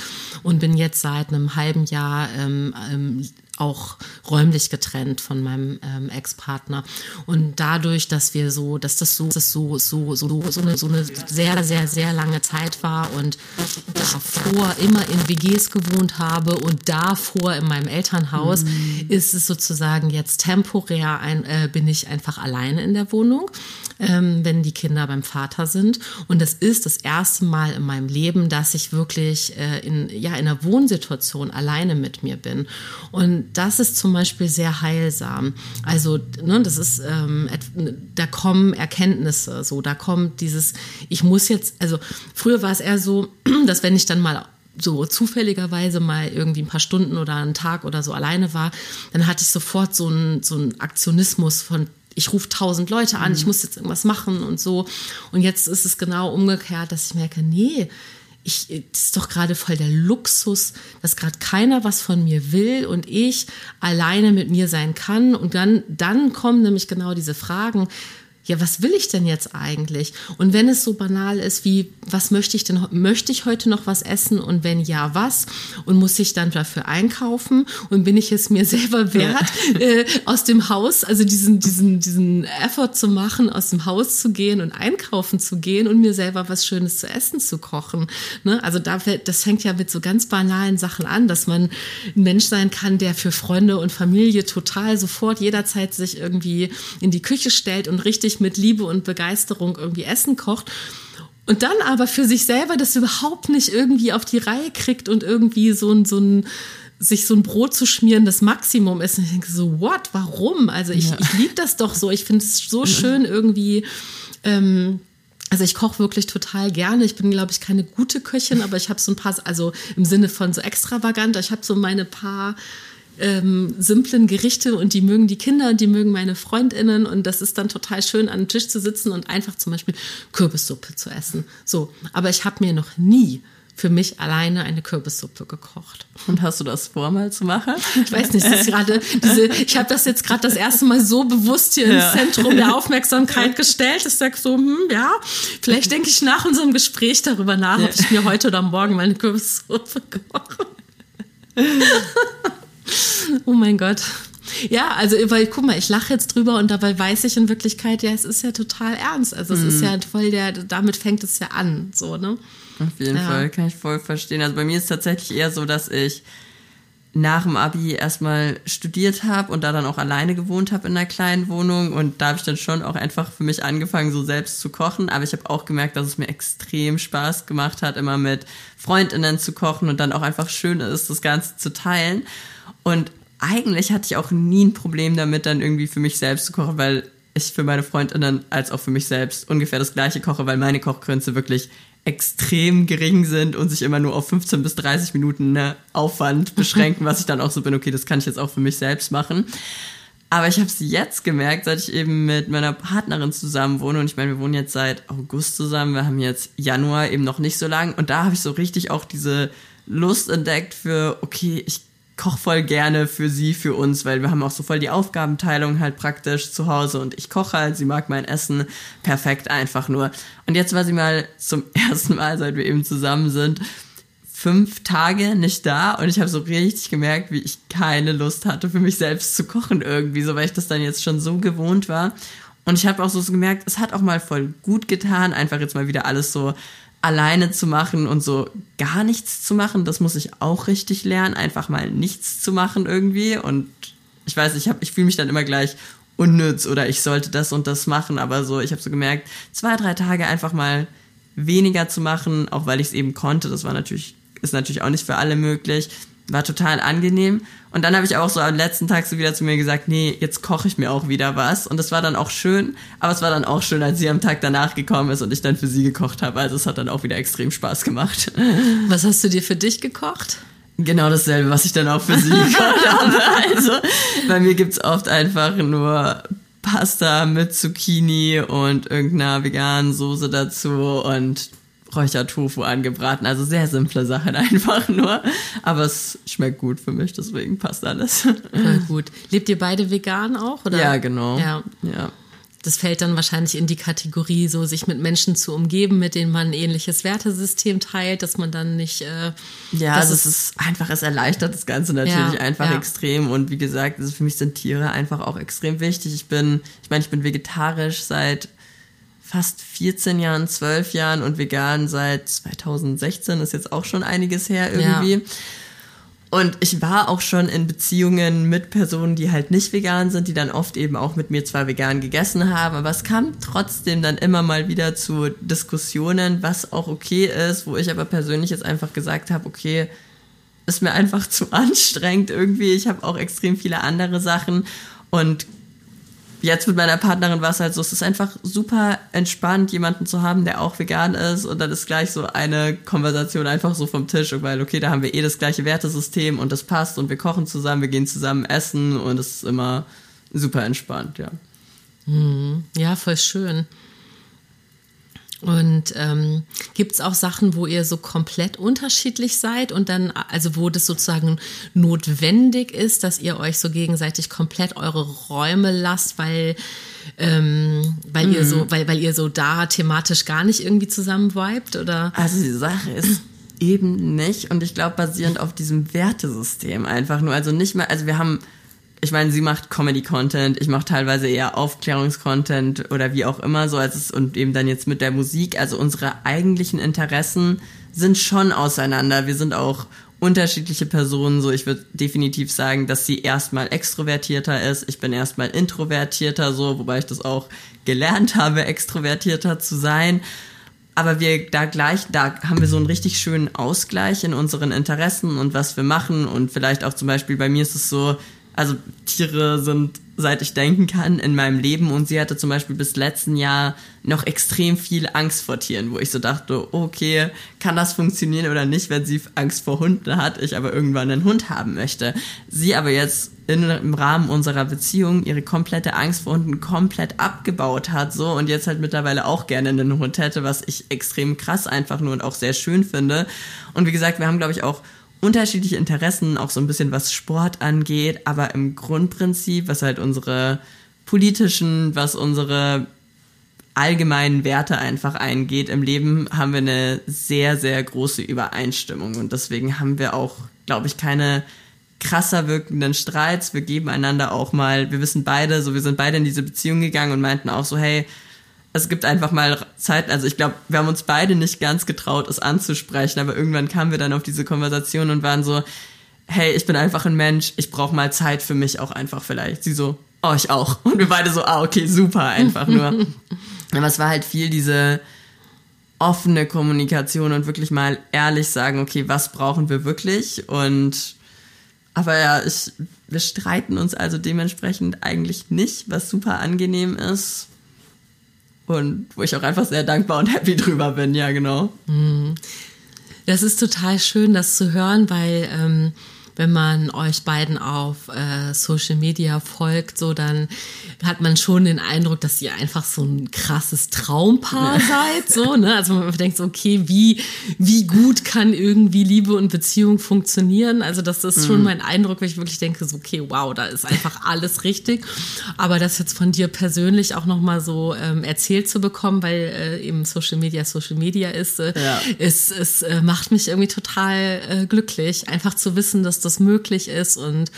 und bin jetzt seit einem halben Jahr ähm, ähm, auch räumlich getrennt von meinem ähm, Ex-Partner. Und dadurch, dass wir so, dass das so, das so, so, so, so, eine, so eine sehr, sehr, sehr lange Zeit war und davor immer in WGs gewohnt habe und davor in meinem Elternhaus, mhm. ist es sozusagen jetzt temporär ein, äh, bin ich einfach alleine in der Wohnung ähm, wenn die Kinder beim Vater sind. Und das ist das erste Mal in meinem Leben, dass ich wirklich äh, in, ja, in einer Wohnsituation alleine mit mir bin. Und das ist zum Beispiel sehr heilsam. Also, ne, das ist, ähm, da kommen Erkenntnisse, so, da kommt dieses, ich muss jetzt, also früher war es eher so, (clears throat) dass wenn ich dann mal so zufälligerweise mal irgendwie ein paar Stunden oder einen Tag oder so alleine war, dann hatte ich sofort so einen, so einen Aktionismus von ich rufe tausend Leute an, ich mhm. muss jetzt irgendwas machen und so. Und jetzt ist es genau umgekehrt, dass ich merke, nee, ich, das ist doch gerade voll der Luxus, dass gerade keiner was von mir will und ich alleine mit mir sein kann. Und dann, dann kommen nämlich genau diese Fragen, ja, was will ich denn jetzt eigentlich? Und wenn es so banal ist wie, was möchte ich denn, möchte ich heute noch was essen und wenn ja, was? Und muss ich dann dafür einkaufen? Und bin ich es mir (laughs) selber wert, ja. äh, aus dem Haus, also diesen, diesen, diesen Effort zu machen, aus dem Haus zu gehen und einkaufen zu gehen und mir selber was Schönes zu essen zu kochen? Ne? Also da, das fängt ja mit so ganz banalen Sachen an, dass man ein Mensch sein kann, der für Freunde und Familie total sofort jederzeit sich irgendwie in die Küche stellt und richtig mit Liebe und Begeisterung irgendwie Essen kocht und dann aber für sich selber das überhaupt nicht irgendwie auf die Reihe kriegt und irgendwie so ein, so ein sich so ein Brot zu schmieren das Maximum ist. Und ich denke so, what, warum? Also ich, ja. ich liebe das doch so. Ich finde es so schön irgendwie. Ähm, also ich koche wirklich total gerne. Ich bin, glaube ich, keine gute Köchin, aber ich habe so ein paar, also im Sinne von so extravagant, ich habe so meine paar ähm, simplen Gerichte und die mögen die Kinder und die mögen meine Freundinnen und das ist dann total schön, an den Tisch zu sitzen und einfach zum Beispiel Kürbissuppe zu essen. So, aber ich habe mir noch nie für mich alleine eine Kürbissuppe gekocht. Und hast du das vor, mal zu machen? Ich weiß nicht, das ist gerade diese, ich habe das jetzt gerade das erste Mal so bewusst hier ja. ins Zentrum der Aufmerksamkeit gestellt. Ich sag so, hm, ja, vielleicht denke ich nach unserem Gespräch darüber nach, ja. ob ich mir heute oder morgen meine Kürbissuppe koche. (laughs) Oh mein Gott. Ja, also weil guck mal, ich lache jetzt drüber und dabei weiß ich in Wirklichkeit, ja, es ist ja total ernst. Also es mm. ist mhm. ja voll der, damit fängt es ja an, so, ne? Auf jeden ja. Fall, kann ich voll verstehen. Also bei mir ist es tatsächlich eher so, dass ich nach dem Abi erstmal studiert habe und da dann auch alleine gewohnt habe in einer kleinen Wohnung und da habe ich dann schon auch einfach für mich angefangen, so selbst zu kochen. Aber ich habe auch gemerkt, dass es mir extrem Spaß gemacht hat, immer mit Freundinnen zu kochen und dann auch einfach schön ist, das Ganze zu teilen. Und eigentlich hatte ich auch nie ein Problem damit, dann irgendwie für mich selbst zu kochen, weil ich für meine Freundinnen als auch für mich selbst ungefähr das gleiche koche, weil meine Kochgrünze wirklich extrem gering sind und sich immer nur auf 15 bis 30 Minuten ne, Aufwand (laughs) beschränken, was ich dann auch so bin, okay, das kann ich jetzt auch für mich selbst machen. Aber ich habe es jetzt gemerkt, seit ich eben mit meiner Partnerin zusammen wohne. Und ich meine, wir wohnen jetzt seit August zusammen. Wir haben jetzt Januar eben noch nicht so lang. Und da habe ich so richtig auch diese Lust entdeckt für, okay, ich koche voll gerne für sie, für uns, weil wir haben auch so voll die Aufgabenteilung halt praktisch zu Hause und ich koche halt, sie mag mein Essen perfekt einfach nur. Und jetzt war sie mal zum (laughs) ersten Mal, seit wir eben zusammen sind, fünf Tage nicht da und ich habe so richtig gemerkt, wie ich keine Lust hatte, für mich selbst zu kochen irgendwie, so weil ich das dann jetzt schon so gewohnt war. Und ich habe auch so gemerkt, es hat auch mal voll gut getan, einfach jetzt mal wieder alles so alleine zu machen und so gar nichts zu machen, das muss ich auch richtig lernen, einfach mal nichts zu machen irgendwie und ich weiß, ich habe ich fühle mich dann immer gleich unnütz oder ich sollte das und das machen, aber so ich habe so gemerkt, zwei, drei Tage einfach mal weniger zu machen, auch weil ich es eben konnte, das war natürlich ist natürlich auch nicht für alle möglich. war total angenehm. Und dann habe ich auch so am letzten Tag so wieder zu mir gesagt, nee, jetzt koche ich mir auch wieder was. Und das war dann auch schön, aber es war dann auch schön, als sie am Tag danach gekommen ist und ich dann für sie gekocht habe. Also es hat dann auch wieder extrem Spaß gemacht. (laughs) Was hast du dir für dich gekocht? Genau dasselbe, was ich dann auch für sie (laughs) gekocht habe. Also bei mir gibt's oft einfach nur Pasta mit Zucchini und irgendeiner veganen Soße dazu und Räuchertofu angebraten. Also sehr simple Sachen (laughs) einfach nur. Aber es schmeckt gut für mich, deswegen passt alles. Voll gut. Lebt ihr beide vegan auch? Oder? Ja, genau. Ja. ja. Das fällt dann wahrscheinlich in die Kategorie, so sich mit Menschen zu umgeben, mit denen man ein ähnliches Wertesystem teilt, dass man dann nicht. Äh, ja, das ist, ist einfach, es erleichtert das Ganze natürlich ja, einfach ja. extrem. Und wie gesagt, also für mich sind Tiere einfach auch extrem wichtig. Ich bin, ich meine, ich bin vegetarisch seit fast 14 Jahren, 12 Jahren und vegan seit 2016, ist jetzt auch schon einiges her irgendwie. Ja. Und ich war auch schon in Beziehungen mit Personen, die halt nicht vegan sind, die dann oft eben auch mit mir zwar vegan gegessen haben, aber es kam trotzdem dann immer mal wieder zu Diskussionen, was auch okay ist, wo ich aber persönlich jetzt einfach gesagt habe, okay, ist mir einfach (laughs) zu anstrengend irgendwie. Ich habe auch extrem viele andere Sachen und jetzt mit meiner Partnerin war es halt so, es ist einfach super entspannt, jemanden zu haben, der auch vegan ist und dann ist gleich so eine Konversation einfach so vom Tisch, weil okay, da haben wir eh das gleiche Wertesystem und das passt und wir kochen zusammen, wir gehen zusammen essen und es ist immer super entspannt, ja. Mhm. Ja, voll schön. Und ähm, gibt es auch Sachen, wo ihr so komplett unterschiedlich seid und dann, also wo das sozusagen notwendig ist, dass ihr euch so gegenseitig komplett eure Räume lasst, weil, ähm, weil mhm. ihr so, weil, weil ihr so da thematisch gar nicht irgendwie zusammen vibet, oder? Also die Sache ist eben nicht und ich glaube basierend auf diesem Wertesystem einfach nur. Also nicht mehr, also wir haben ich meine, sie macht Comedy-Content, ich mache teilweise eher Aufklärungskontent oder wie auch immer so, als es, und eben dann jetzt mit der Musik. Also unsere eigentlichen Interessen sind schon auseinander. Wir sind auch unterschiedliche Personen. So, ich würde definitiv sagen, dass sie erstmal extrovertierter ist. Ich bin erstmal introvertierter, so, wobei ich das auch gelernt habe, extrovertierter zu sein. Aber wir da gleich, da haben wir so einen richtig schönen Ausgleich in unseren Interessen und was wir machen. Und vielleicht auch zum Beispiel bei mir ist es so, also Tiere sind, seit ich denken kann, in meinem Leben und sie hatte zum Beispiel bis letzten Jahr noch extrem viel Angst vor Tieren, wo ich so dachte, okay, kann das funktionieren oder nicht, wenn sie Angst vor Hunden hat, ich aber irgendwann einen Hund haben möchte. Sie aber jetzt in, im Rahmen unserer Beziehung ihre komplette Angst vor Hunden komplett abgebaut hat, so und jetzt halt mittlerweile auch gerne einen Hund hätte, was ich extrem krass einfach nur und auch sehr schön finde. Und wie gesagt, wir haben glaube ich auch unterschiedliche Interessen, auch so ein bisschen was Sport angeht, aber im Grundprinzip, was halt unsere politischen, was unsere allgemeinen Werte einfach eingeht im Leben, haben wir eine sehr, sehr große Übereinstimmung. Und deswegen haben wir auch, glaube ich, keine krasser wirkenden Streits. Wir geben einander auch mal, wir wissen beide, so wir sind beide in diese Beziehung gegangen und meinten auch so, hey, es gibt einfach mal Zeit, also ich glaube, wir haben uns beide nicht ganz getraut, es anzusprechen, aber irgendwann kamen wir dann auf diese Konversation und waren so, hey, ich bin einfach ein Mensch, ich brauche mal Zeit für mich auch einfach vielleicht. Sie so, oh, ich auch. Und wir beide so, ah, okay, super, einfach nur. (laughs) aber es war halt viel diese offene Kommunikation und wirklich mal ehrlich sagen, okay, was brauchen wir wirklich? Und aber ja, ich, wir streiten uns also dementsprechend eigentlich nicht, was super angenehm ist und wo ich auch einfach sehr dankbar und happy drüber bin, ja, genau. Mhm. Das ist total schön, das zu hören, weil ähm, wenn man euch beiden auf äh, Social Media folgt, so dann hat man schon den Eindruck, dass ihr einfach so ein krasses Traumpaar ja. seid, so, ne? Also man denkt so, okay, wie, wie gut kann irgendwie Liebe und Beziehung funktionieren? Also das ist schon mhm. mein Eindruck, wo ich wirklich denke, so, okay, wow, da ist einfach alles richtig. Aber das jetzt von dir persönlich auch nochmal so ähm, erzählt zu bekommen, weil äh, eben Social Media Social Media ist, äh, ja. ist, es äh, macht mich irgendwie total äh, glücklich, einfach zu wissen, dass das möglich ist und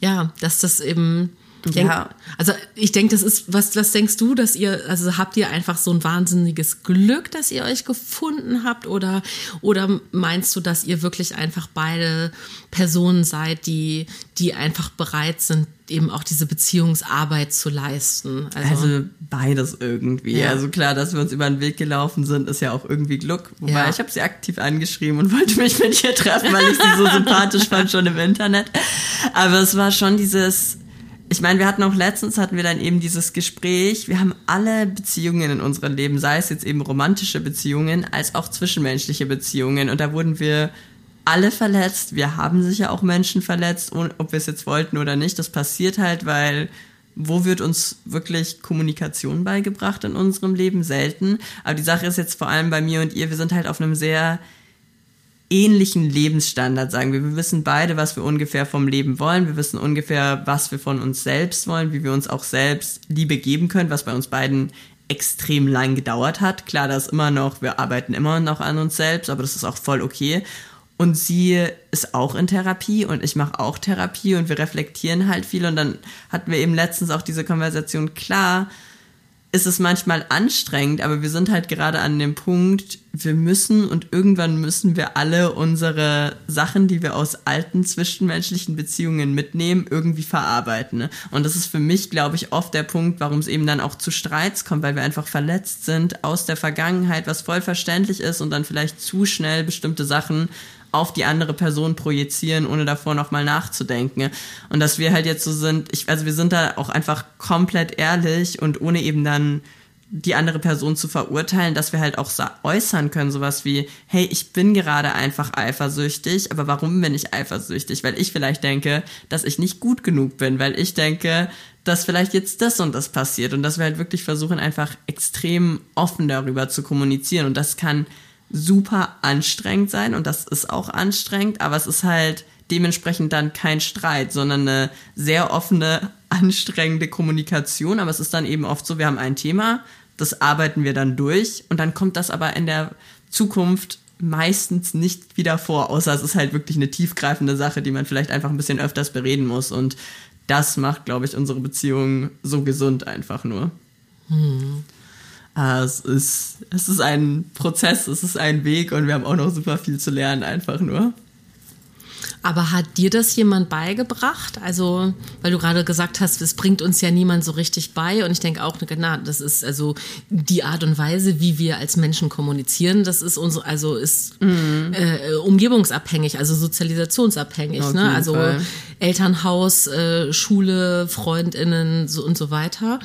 ja, dass das eben Denk, ja. Also ich denke, das ist, was, was denkst du, dass ihr, also habt ihr einfach so ein wahnsinniges Glück, dass ihr euch gefunden habt oder, oder meinst du, dass ihr wirklich einfach beide Personen seid, die, die einfach bereit sind, eben auch diese Beziehungsarbeit zu leisten? Also, also beides irgendwie. Ja. Also klar, dass wir uns über den Weg gelaufen sind, ist ja auch irgendwie Glück. Wobei ja. ich habe sie aktiv angeschrieben und (laughs) wollte mich mit ihr treffen, weil ich sie so sympathisch fand schon im Internet. Aber es war schon dieses, ich meine, wir hatten auch letztens, hatten wir dann eben dieses Gespräch, wir haben alle Beziehungen in unserem Leben, sei es jetzt eben romantische Beziehungen, als auch zwischenmenschliche Beziehungen. Und da wurden wir alle verletzt. Wir haben sicher auch Menschen verletzt, ob wir es jetzt wollten oder nicht. Das passiert halt, weil wo wird uns wirklich Kommunikation beigebracht in unserem Leben? Selten. Aber die Sache ist jetzt vor allem bei mir und ihr, wir sind halt auf einem sehr ähnlichen Lebensstandard, sagen wir. Wir wissen beide, was wir ungefähr vom Leben wollen. Wir wissen ungefähr, was wir von uns selbst wollen, wie wir uns auch selbst Liebe geben können, was bei uns beiden extrem lang gedauert hat. Klar, das immer noch, wir arbeiten immer noch an uns selbst, aber das ist auch voll okay. Und sie ist auch in Therapie und ich mache auch Therapie und wir reflektieren halt viel. Und dann hatten wir eben letztens auch diese Konversation klar, ist es manchmal anstrengend, aber wir sind halt gerade an dem Punkt, wir müssen und irgendwann müssen wir alle unsere Sachen, die wir aus alten zwischenmenschlichen Beziehungen mitnehmen, irgendwie verarbeiten. Ne? Und das ist für mich, glaube ich, oft der Punkt, warum es eben dann auch zu Streits kommt, weil wir einfach verletzt sind aus der Vergangenheit, was voll verständlich ist und dann vielleicht zu schnell bestimmte Sachen auf die andere Person projizieren, ohne davor nochmal nachzudenken. Und dass wir halt jetzt so sind, ich, also wir sind da auch einfach komplett ehrlich und ohne eben dann die andere Person zu verurteilen, dass wir halt auch äußern können, sowas wie, hey, ich bin gerade einfach eifersüchtig, aber warum bin ich eifersüchtig? Weil ich vielleicht denke, dass ich nicht gut genug bin, weil ich denke, dass vielleicht jetzt das und das passiert und dass wir halt wirklich versuchen, einfach extrem offen darüber zu kommunizieren und das kann super anstrengend sein und das ist auch anstrengend, aber es ist halt dementsprechend dann kein Streit, sondern eine sehr offene, anstrengende Kommunikation. Aber es ist dann eben oft so, wir haben ein Thema, das arbeiten wir dann durch und dann kommt das aber in der Zukunft meistens nicht wieder vor, außer es ist halt wirklich eine tiefgreifende Sache, die man vielleicht einfach ein bisschen öfters bereden muss. Und das macht, glaube ich, unsere Beziehung so gesund einfach nur. Hm. Ah, es ist, es ist ein Prozess, es ist ein Weg und wir haben auch noch super viel zu lernen, einfach nur. Aber hat dir das jemand beigebracht? Also, weil du gerade gesagt hast, es bringt uns ja niemand so richtig bei. Und ich denke auch, na, das ist also die Art und Weise, wie wir als Menschen kommunizieren. Das ist unsere, also ist mhm. äh, umgebungsabhängig, also sozialisationsabhängig. Auf ne? Also Fall. Elternhaus, äh, Schule, Freundinnen so und so weiter.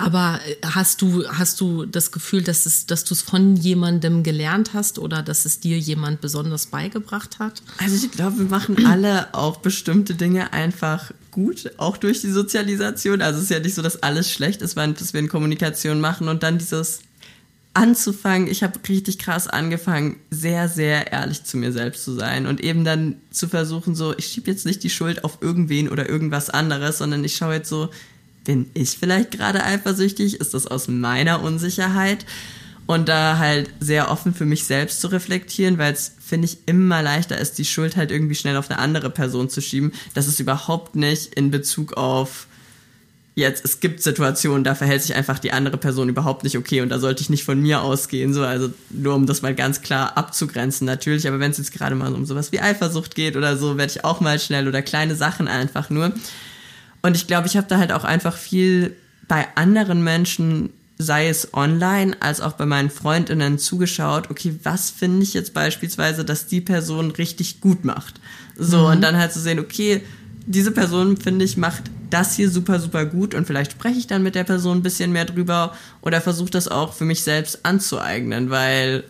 Aber äh, hast du, hast du das Gefühl, dass, es, dass du es von jemandem gelernt hast oder dass es dir jemand besonders beigebracht hat? Also ich glaube, wir machen alle auch bestimmte Dinge einfach gut, auch durch die Sozialisation. Also es ist ja nicht so, dass alles schlecht ist, dass wir in Kommunikation machen und dann dieses anzufangen, ich habe richtig krass angefangen, sehr, sehr ehrlich zu mir selbst zu sein und eben dann zu versuchen, so, ich schiebe jetzt nicht die Schuld auf irgendwen oder irgendwas anderes, sondern ich schaue jetzt so, bin ich vielleicht gerade eifersüchtig? Ist das aus meiner Unsicherheit? Und da halt sehr offen für mich selbst zu reflektieren, weil es, finde ich, immer leichter ist, die Schuld halt irgendwie schnell auf eine andere Person zu schieben. Das ist überhaupt nicht in Bezug auf jetzt, es gibt Situationen, da verhält sich einfach die andere Person überhaupt nicht okay und da sollte ich nicht von mir ausgehen, so, also nur um das mal ganz klar abzugrenzen natürlich, aber wenn es jetzt gerade mal um sowas wie Eifersucht geht oder so, werde ich auch mal schnell oder kleine Sachen einfach nur. Und ich glaube, ich habe da halt auch einfach viel bei anderen Menschen, sei es online als auch bei meinen Freundinnen zugeschaut, okay, was finde ich jetzt beispielsweise, dass die Person richtig gut macht? So, mhm. und dann halt zu sehen, okay, diese Person, finde ich, macht das hier super, super gut und vielleicht spreche ich dann mit der Person ein bisschen mehr drüber oder versuche das auch für mich selbst anzueignen, weil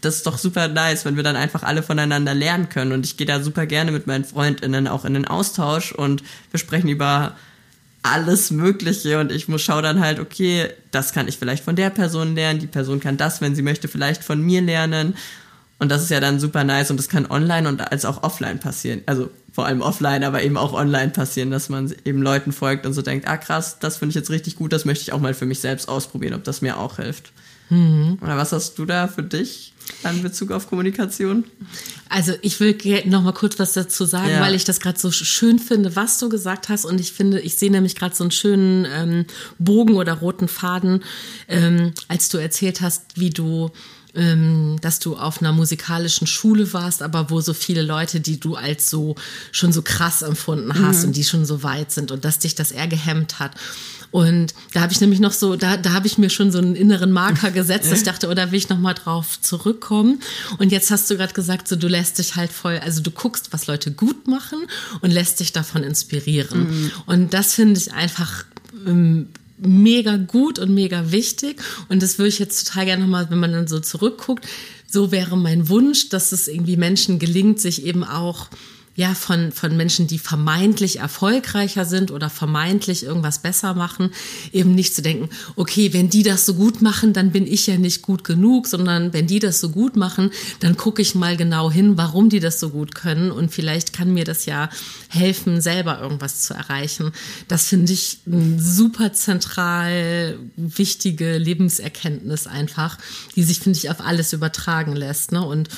das ist doch super nice, wenn wir dann einfach alle voneinander lernen können. Und ich gehe da super gerne mit meinen FreundInnen auch in den Austausch und wir sprechen über alles Mögliche und ich muss schauen dann halt, okay, das kann ich vielleicht von der Person lernen, die Person kann das, wenn sie möchte, vielleicht von mir lernen. Und das ist ja dann super nice und das kann online und als auch offline passieren. Also vor allem offline, aber eben auch online passieren, dass man eben Leuten folgt und so denkt, ah krass, das finde ich jetzt richtig gut, das möchte ich auch mal für mich selbst ausprobieren, ob das mir auch hilft. Mhm. Oder was hast du da für dich in Bezug auf Kommunikation? Also ich will noch mal kurz was dazu sagen, ja. weil ich das gerade so schön finde, was du gesagt hast. Und ich finde, ich sehe nämlich gerade so einen schönen ähm, Bogen oder roten Faden, ähm, als du erzählt hast, wie du ähm, dass du auf einer musikalischen Schule warst, aber wo so viele Leute, die du als so schon so krass empfunden hast mhm. und die schon so weit sind und dass dich das eher gehemmt hat. Und da habe ich nämlich noch so, da, da habe ich mir schon so einen inneren Marker (laughs) gesetzt, dass ich dachte, oder oh, will ich noch mal drauf zurückkommen. Und jetzt hast du gerade gesagt, so du lässt dich halt voll, also du guckst, was Leute gut machen und lässt dich davon inspirieren. Mhm. Und das finde ich einfach ähm, mega gut und mega wichtig. Und das würde ich jetzt total gerne nochmal, wenn man dann so zurückguckt, so wäre mein Wunsch, dass es irgendwie Menschen gelingt, sich eben auch ja, von, von Menschen, die vermeintlich erfolgreicher sind oder vermeintlich irgendwas besser machen, eben nicht zu denken, okay, wenn die das so gut machen, dann bin ich ja nicht gut genug, sondern wenn die das so gut machen, dann gucke ich mal genau hin, warum die das so gut können und vielleicht kann mir das ja helfen, selber irgendwas zu erreichen. Das finde ich super zentral wichtige Lebenserkenntnis einfach, die sich, finde ich, auf alles übertragen lässt. Ne? Und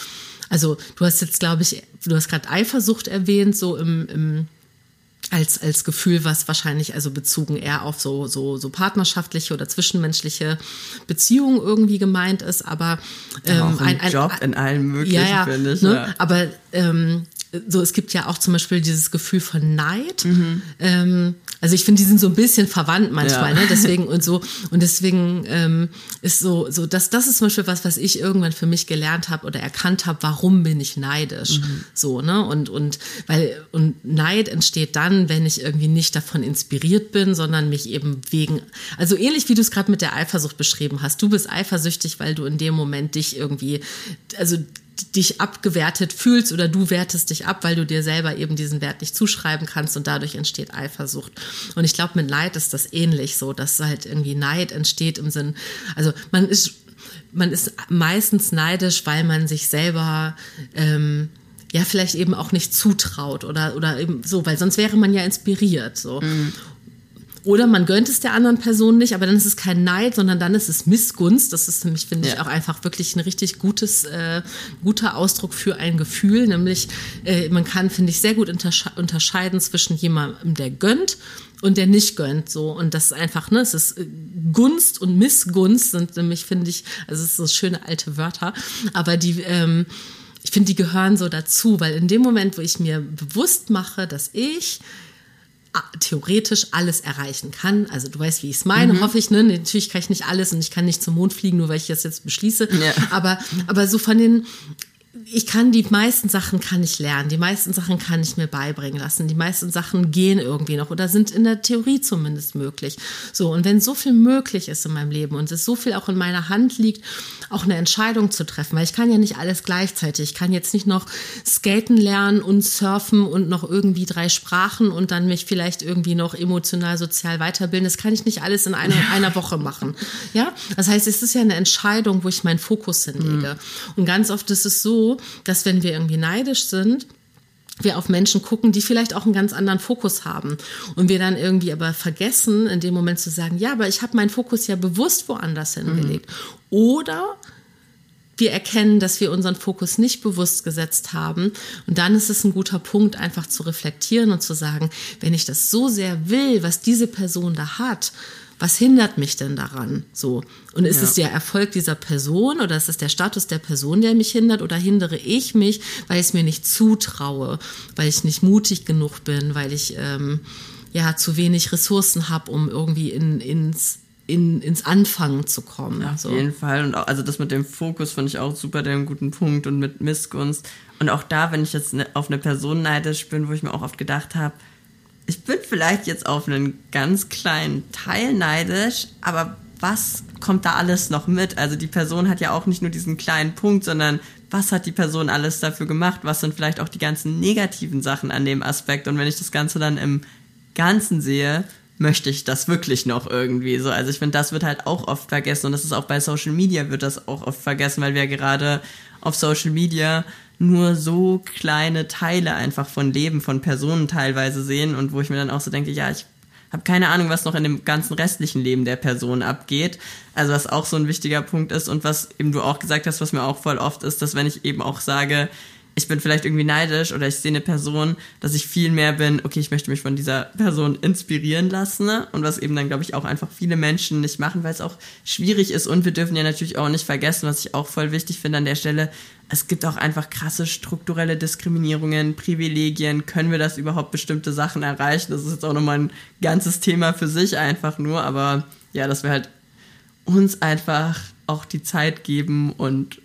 also du hast jetzt, glaube ich, du hast gerade Eifersucht erwähnt, so im, im als, als Gefühl, was wahrscheinlich also bezogen eher auf so, so, so partnerschaftliche oder zwischenmenschliche Beziehungen irgendwie gemeint ist, aber ähm, auch ein, ein, Job in allen möglichen, ja, ja, finde ich. Ne? Ja. Aber ähm, so, es gibt ja auch zum Beispiel dieses Gefühl von Neid. Mhm. Ähm, also ich finde, die sind so ein bisschen verwandt manchmal, ja. ne? Deswegen (laughs) und so. Und deswegen ähm, ist so, so, das, das ist zum Beispiel was, was ich irgendwann für mich gelernt habe oder erkannt habe, warum bin ich neidisch. Mhm. So, ne? Und, und weil, und Neid entsteht dann, wenn ich irgendwie nicht davon inspiriert bin, sondern mich eben wegen, also ähnlich wie du es gerade mit der Eifersucht beschrieben hast. Du bist eifersüchtig, weil du in dem Moment dich irgendwie, also dich abgewertet fühlst oder du wertest dich ab, weil du dir selber eben diesen Wert nicht zuschreiben kannst und dadurch entsteht Eifersucht. Und ich glaube, mit Neid ist das ähnlich so, dass halt irgendwie Neid entsteht im Sinn, also man ist, man ist meistens neidisch, weil man sich selber ähm, ja vielleicht eben auch nicht zutraut oder oder eben so, weil sonst wäre man ja inspiriert so. Mhm. Oder man gönnt es der anderen Person nicht, aber dann ist es kein Neid, sondern dann ist es Missgunst. Das ist nämlich, finde ja. ich, auch einfach wirklich ein richtig gutes, äh, guter Ausdruck für ein Gefühl. Nämlich, äh, man kann, finde ich, sehr gut untersche unterscheiden zwischen jemandem, der gönnt und der nicht gönnt. So. Und das ist einfach, ne, es ist äh, Gunst und Missgunst sind nämlich, finde ich, also es ist so schöne alte Wörter, aber die, ähm, ich finde, die gehören so dazu, weil in dem Moment, wo ich mir bewusst mache, dass ich theoretisch alles erreichen kann. Also du weißt, wie ich es meine, mhm. hoffe ich. Ne? Natürlich kann ich nicht alles und ich kann nicht zum Mond fliegen, nur weil ich das jetzt beschließe. Ja. Aber, aber so von den ich kann die meisten Sachen kann ich lernen, die meisten Sachen kann ich mir beibringen lassen, die meisten Sachen gehen irgendwie noch oder sind in der Theorie zumindest möglich. So und wenn so viel möglich ist in meinem Leben und es so viel auch in meiner Hand liegt, auch eine Entscheidung zu treffen, weil ich kann ja nicht alles gleichzeitig. Ich kann jetzt nicht noch skaten lernen und surfen und noch irgendwie drei Sprachen und dann mich vielleicht irgendwie noch emotional sozial weiterbilden. Das kann ich nicht alles in einer, einer Woche machen. Ja, das heißt, es ist ja eine Entscheidung, wo ich meinen Fokus hinlege. Mhm. Und ganz oft ist es dass wenn wir irgendwie neidisch sind, wir auf Menschen gucken, die vielleicht auch einen ganz anderen Fokus haben. Und wir dann irgendwie aber vergessen, in dem Moment zu sagen, ja, aber ich habe meinen Fokus ja bewusst woanders hingelegt. Mhm. Oder wir erkennen, dass wir unseren Fokus nicht bewusst gesetzt haben. Und dann ist es ein guter Punkt, einfach zu reflektieren und zu sagen, wenn ich das so sehr will, was diese Person da hat, was hindert mich denn daran? So. Und ist ja. es der Erfolg dieser Person oder ist es der Status der Person, der mich hindert oder hindere ich mich, weil ich es mir nicht zutraue, weil ich nicht mutig genug bin, weil ich ähm, ja zu wenig Ressourcen habe, um irgendwie in, ins in, ins Anfangen zu kommen. Ja, auf so. jeden Fall. Und auch, also das mit dem Fokus fand ich auch super den guten Punkt und mit Missgunst. Und auch da, wenn ich jetzt ne, auf eine Person neidisch bin, wo ich mir auch oft gedacht habe, ich bin vielleicht jetzt auf einen ganz kleinen Teil neidisch, aber was kommt da alles noch mit? Also die Person hat ja auch nicht nur diesen kleinen Punkt, sondern was hat die Person alles dafür gemacht? Was sind vielleicht auch die ganzen negativen Sachen an dem Aspekt? Und wenn ich das Ganze dann im Ganzen sehe, möchte ich das wirklich noch irgendwie so? Also ich finde, das wird halt auch oft vergessen und das ist auch bei Social Media wird das auch oft vergessen, weil wir gerade auf Social Media nur so kleine Teile einfach von Leben von Personen teilweise sehen und wo ich mir dann auch so denke, ja, ich habe keine Ahnung, was noch in dem ganzen restlichen Leben der Person abgeht. Also was auch so ein wichtiger Punkt ist und was eben du auch gesagt hast, was mir auch voll oft ist, dass wenn ich eben auch sage, ich bin vielleicht irgendwie neidisch oder ich sehe eine Person, dass ich viel mehr bin, okay, ich möchte mich von dieser Person inspirieren lassen. Ne? Und was eben dann, glaube ich, auch einfach viele Menschen nicht machen, weil es auch schwierig ist. Und wir dürfen ja natürlich auch nicht vergessen, was ich auch voll wichtig finde an der Stelle, es gibt auch einfach krasse strukturelle Diskriminierungen, Privilegien. Können wir das überhaupt bestimmte Sachen erreichen? Das ist jetzt auch nochmal ein ganzes Thema für sich einfach nur. Aber ja, dass wir halt uns einfach auch die Zeit geben und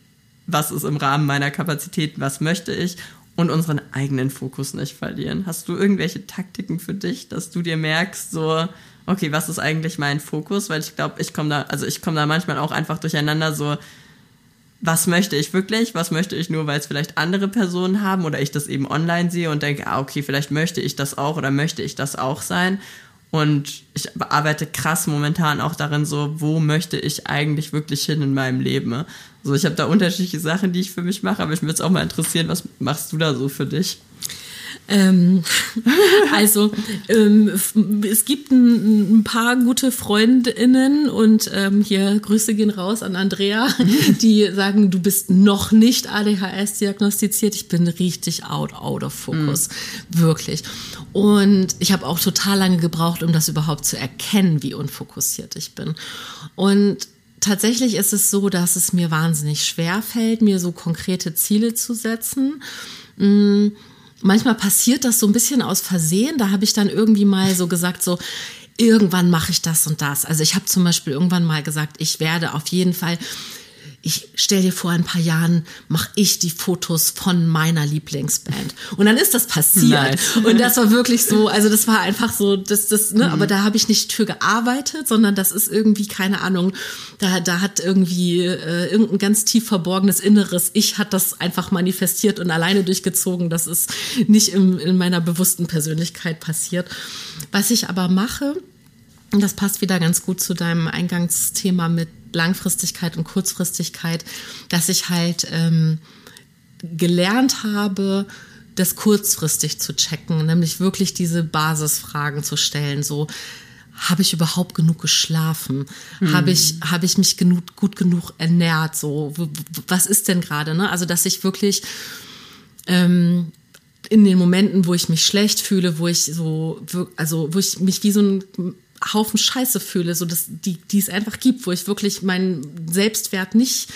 was ist im Rahmen meiner Kapazitäten, was möchte ich und unseren eigenen Fokus nicht verlieren. Hast du irgendwelche Taktiken für dich, dass du dir merkst, so, okay, was ist eigentlich mein Fokus? Weil ich glaube, ich komme da, also ich komme da manchmal auch einfach durcheinander, so, was möchte ich wirklich, was möchte ich nur, weil es vielleicht andere Personen haben oder ich das eben online sehe und denke, ah, okay, vielleicht möchte ich das auch oder möchte ich das auch sein. Und ich arbeite krass momentan auch darin, so, wo möchte ich eigentlich wirklich hin in meinem Leben? Also ich habe da unterschiedliche Sachen, die ich für mich mache, aber ich würde es auch mal interessieren, was machst du da so für dich? Ähm, (laughs) also ähm, es gibt ein, ein, paar gute Freundinnen und ähm, hier Grüße gehen raus an Andrea, (laughs) die sagen, du bist noch nicht ADHS diagnostiziert. Ich bin richtig out, out of focus, mhm. wirklich. Und ich habe auch total lange gebraucht, um das überhaupt zu erkennen, wie unfokussiert ich bin. Und tatsächlich ist es so, dass es mir wahnsinnig schwer fällt, mir so konkrete Ziele zu setzen. Mhm manchmal passiert das so ein bisschen aus Versehen. Da habe ich dann irgendwie mal so gesagt, so irgendwann mache ich das und das. Also ich habe zum Beispiel irgendwann mal gesagt, ich werde auf jeden Fall ich stell dir vor, ein paar Jahren mache ich die Fotos von meiner Lieblingsband. Und dann ist das passiert. Nice. Und das war wirklich so, also das war einfach so, das, das, ne, mhm. aber da habe ich nicht für gearbeitet, sondern das ist irgendwie, keine Ahnung, da, da hat irgendwie äh, irgendein ganz tief verborgenes Inneres, ich hat das einfach manifestiert und alleine durchgezogen. Das ist nicht im, in meiner bewussten Persönlichkeit passiert. Was ich aber mache, das passt wieder ganz gut zu deinem Eingangsthema mit Langfristigkeit und Kurzfristigkeit, dass ich halt ähm, gelernt habe, das kurzfristig zu checken, nämlich wirklich diese Basisfragen zu stellen, so habe ich überhaupt genug geschlafen? Mhm. Habe ich, habe ich mich genug, gut genug ernährt? So, was ist denn gerade? Ne? Also, dass ich wirklich ähm, in den Momenten, wo ich mich schlecht fühle, wo ich so, also wo ich mich wie so ein Haufen Scheiße fühle, so dass die, die es einfach gibt, wo ich wirklich meinen Selbstwert nicht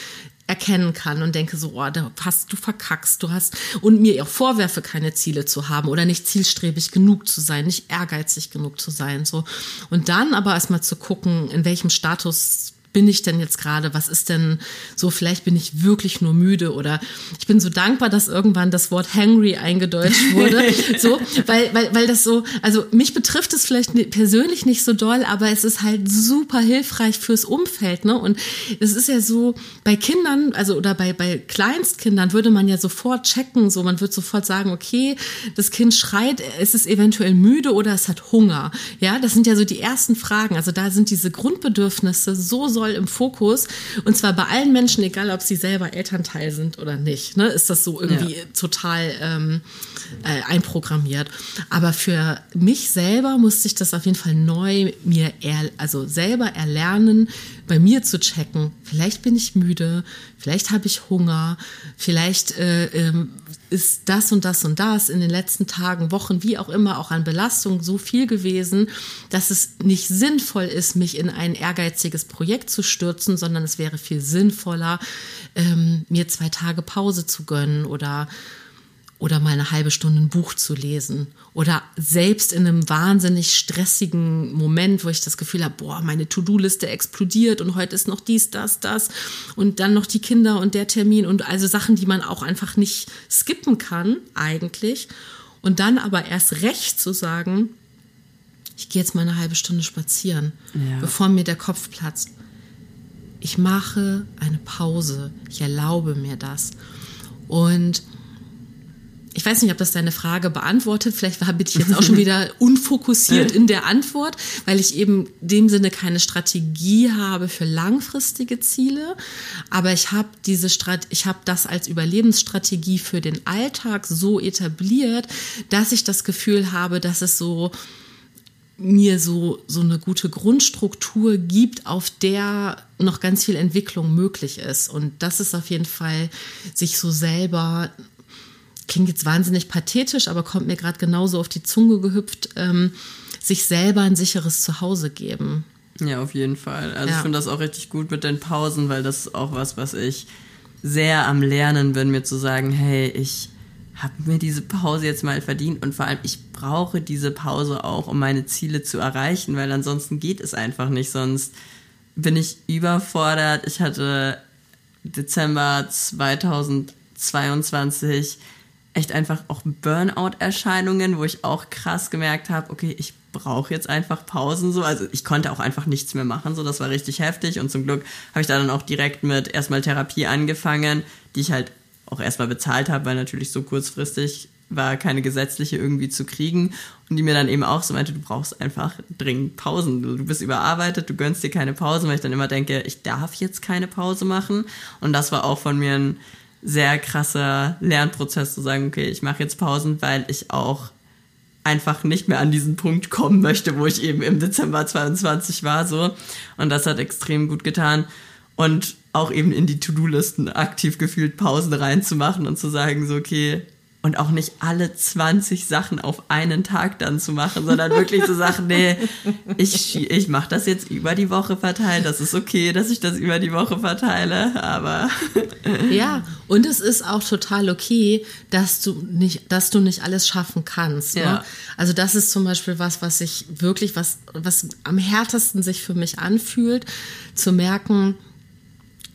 erkennen kann und denke so, oh, da hast du verkackst, du hast und mir auch vorwerfe, keine Ziele zu haben oder nicht zielstrebig genug zu sein, nicht ehrgeizig genug zu sein, so. Und dann aber erstmal zu gucken, in welchem Status bin ich denn jetzt gerade? Was ist denn so? Vielleicht bin ich wirklich nur müde oder ich bin so dankbar, dass irgendwann das Wort hangry eingedeutscht wurde. (laughs) so, weil, weil, weil das so, also mich betrifft es vielleicht persönlich nicht so doll, aber es ist halt super hilfreich fürs Umfeld, ne? Und es ist ja so, bei Kindern, also oder bei, bei Kleinstkindern würde man ja sofort checken, so man wird sofort sagen, okay, das Kind schreit, es ist eventuell müde oder es hat Hunger. Ja, das sind ja so die ersten Fragen. Also da sind diese Grundbedürfnisse so, so doll im Fokus. Und zwar bei allen Menschen, egal ob sie selber Elternteil sind oder nicht, ne, ist das so irgendwie ja. total ähm, äh, einprogrammiert. Aber für mich selber musste ich das auf jeden Fall neu mir, er, also selber erlernen, bei mir zu checken. Vielleicht bin ich müde, vielleicht habe ich Hunger, vielleicht äh, ähm, ist das und das und das in den letzten Tagen, Wochen, wie auch immer, auch an Belastung so viel gewesen, dass es nicht sinnvoll ist, mich in ein ehrgeiziges Projekt zu stürzen, sondern es wäre viel sinnvoller, ähm, mir zwei Tage Pause zu gönnen oder oder mal eine halbe Stunde ein Buch zu lesen oder selbst in einem wahnsinnig stressigen Moment, wo ich das Gefühl habe, boah, meine To-Do-Liste explodiert und heute ist noch dies, das, das und dann noch die Kinder und der Termin und also Sachen, die man auch einfach nicht skippen kann eigentlich und dann aber erst recht zu sagen, ich gehe jetzt mal eine halbe Stunde spazieren, ja. bevor mir der Kopf platzt. Ich mache eine Pause, ich erlaube mir das und ich weiß nicht, ob das deine Frage beantwortet. Vielleicht bin ich jetzt auch (laughs) schon wieder unfokussiert in der Antwort, weil ich eben in dem Sinne keine Strategie habe für langfristige Ziele. Aber ich habe diese Strat ich habe das als Überlebensstrategie für den Alltag so etabliert, dass ich das Gefühl habe, dass es so mir so, so eine gute Grundstruktur gibt, auf der noch ganz viel Entwicklung möglich ist. Und das ist auf jeden Fall, sich so selber klingt jetzt wahnsinnig pathetisch, aber kommt mir gerade genauso auf die Zunge gehüpft, ähm, sich selber ein sicheres Zuhause geben. Ja, auf jeden Fall. Also ja. ich finde das auch richtig gut mit den Pausen, weil das ist auch was, was ich sehr am Lernen bin, mir zu sagen, hey, ich habe mir diese Pause jetzt mal verdient und vor allem, ich brauche diese Pause auch, um meine Ziele zu erreichen, weil ansonsten geht es einfach nicht. Sonst bin ich überfordert. Ich hatte Dezember 2022 echt einfach auch Burnout-Erscheinungen, wo ich auch krass gemerkt habe, okay, ich brauche jetzt einfach Pausen so. Also ich konnte auch einfach nichts mehr machen, so das war richtig heftig und zum Glück habe ich da dann auch direkt mit erstmal Therapie angefangen, die ich halt auch erstmal bezahlt habe, weil natürlich so kurzfristig war keine gesetzliche irgendwie zu kriegen und die mir dann eben auch so meinte, du brauchst einfach dringend Pausen. Du, bist überarbeitet, du gönnst dir keine Pausen, weil ich dann immer denke, ich darf jetzt keine Pause machen und das war auch von mir ein sehr krasser Lernprozess zu sagen, okay, ich mache jetzt Pausen, weil ich auch einfach nicht mehr an diesen Punkt kommen möchte, wo ich eben im Dezember 22 war, so. Und das hat extrem gut getan. Und auch eben in die To-Do-Listen aktiv gefühlt Pausen reinzumachen und zu sagen, so, okay, und auch nicht alle 20 Sachen auf einen Tag dann zu machen, sondern wirklich zu sagen, nee, ich, ich mache das jetzt über die Woche verteilt. Das ist okay, dass ich das über die Woche verteile, aber. (laughs) Ja, und es ist auch total okay, dass du nicht, dass du nicht alles schaffen kannst. Ne? Ja. Also das ist zum Beispiel was, was ich wirklich, was, was am härtesten sich für mich anfühlt, zu merken,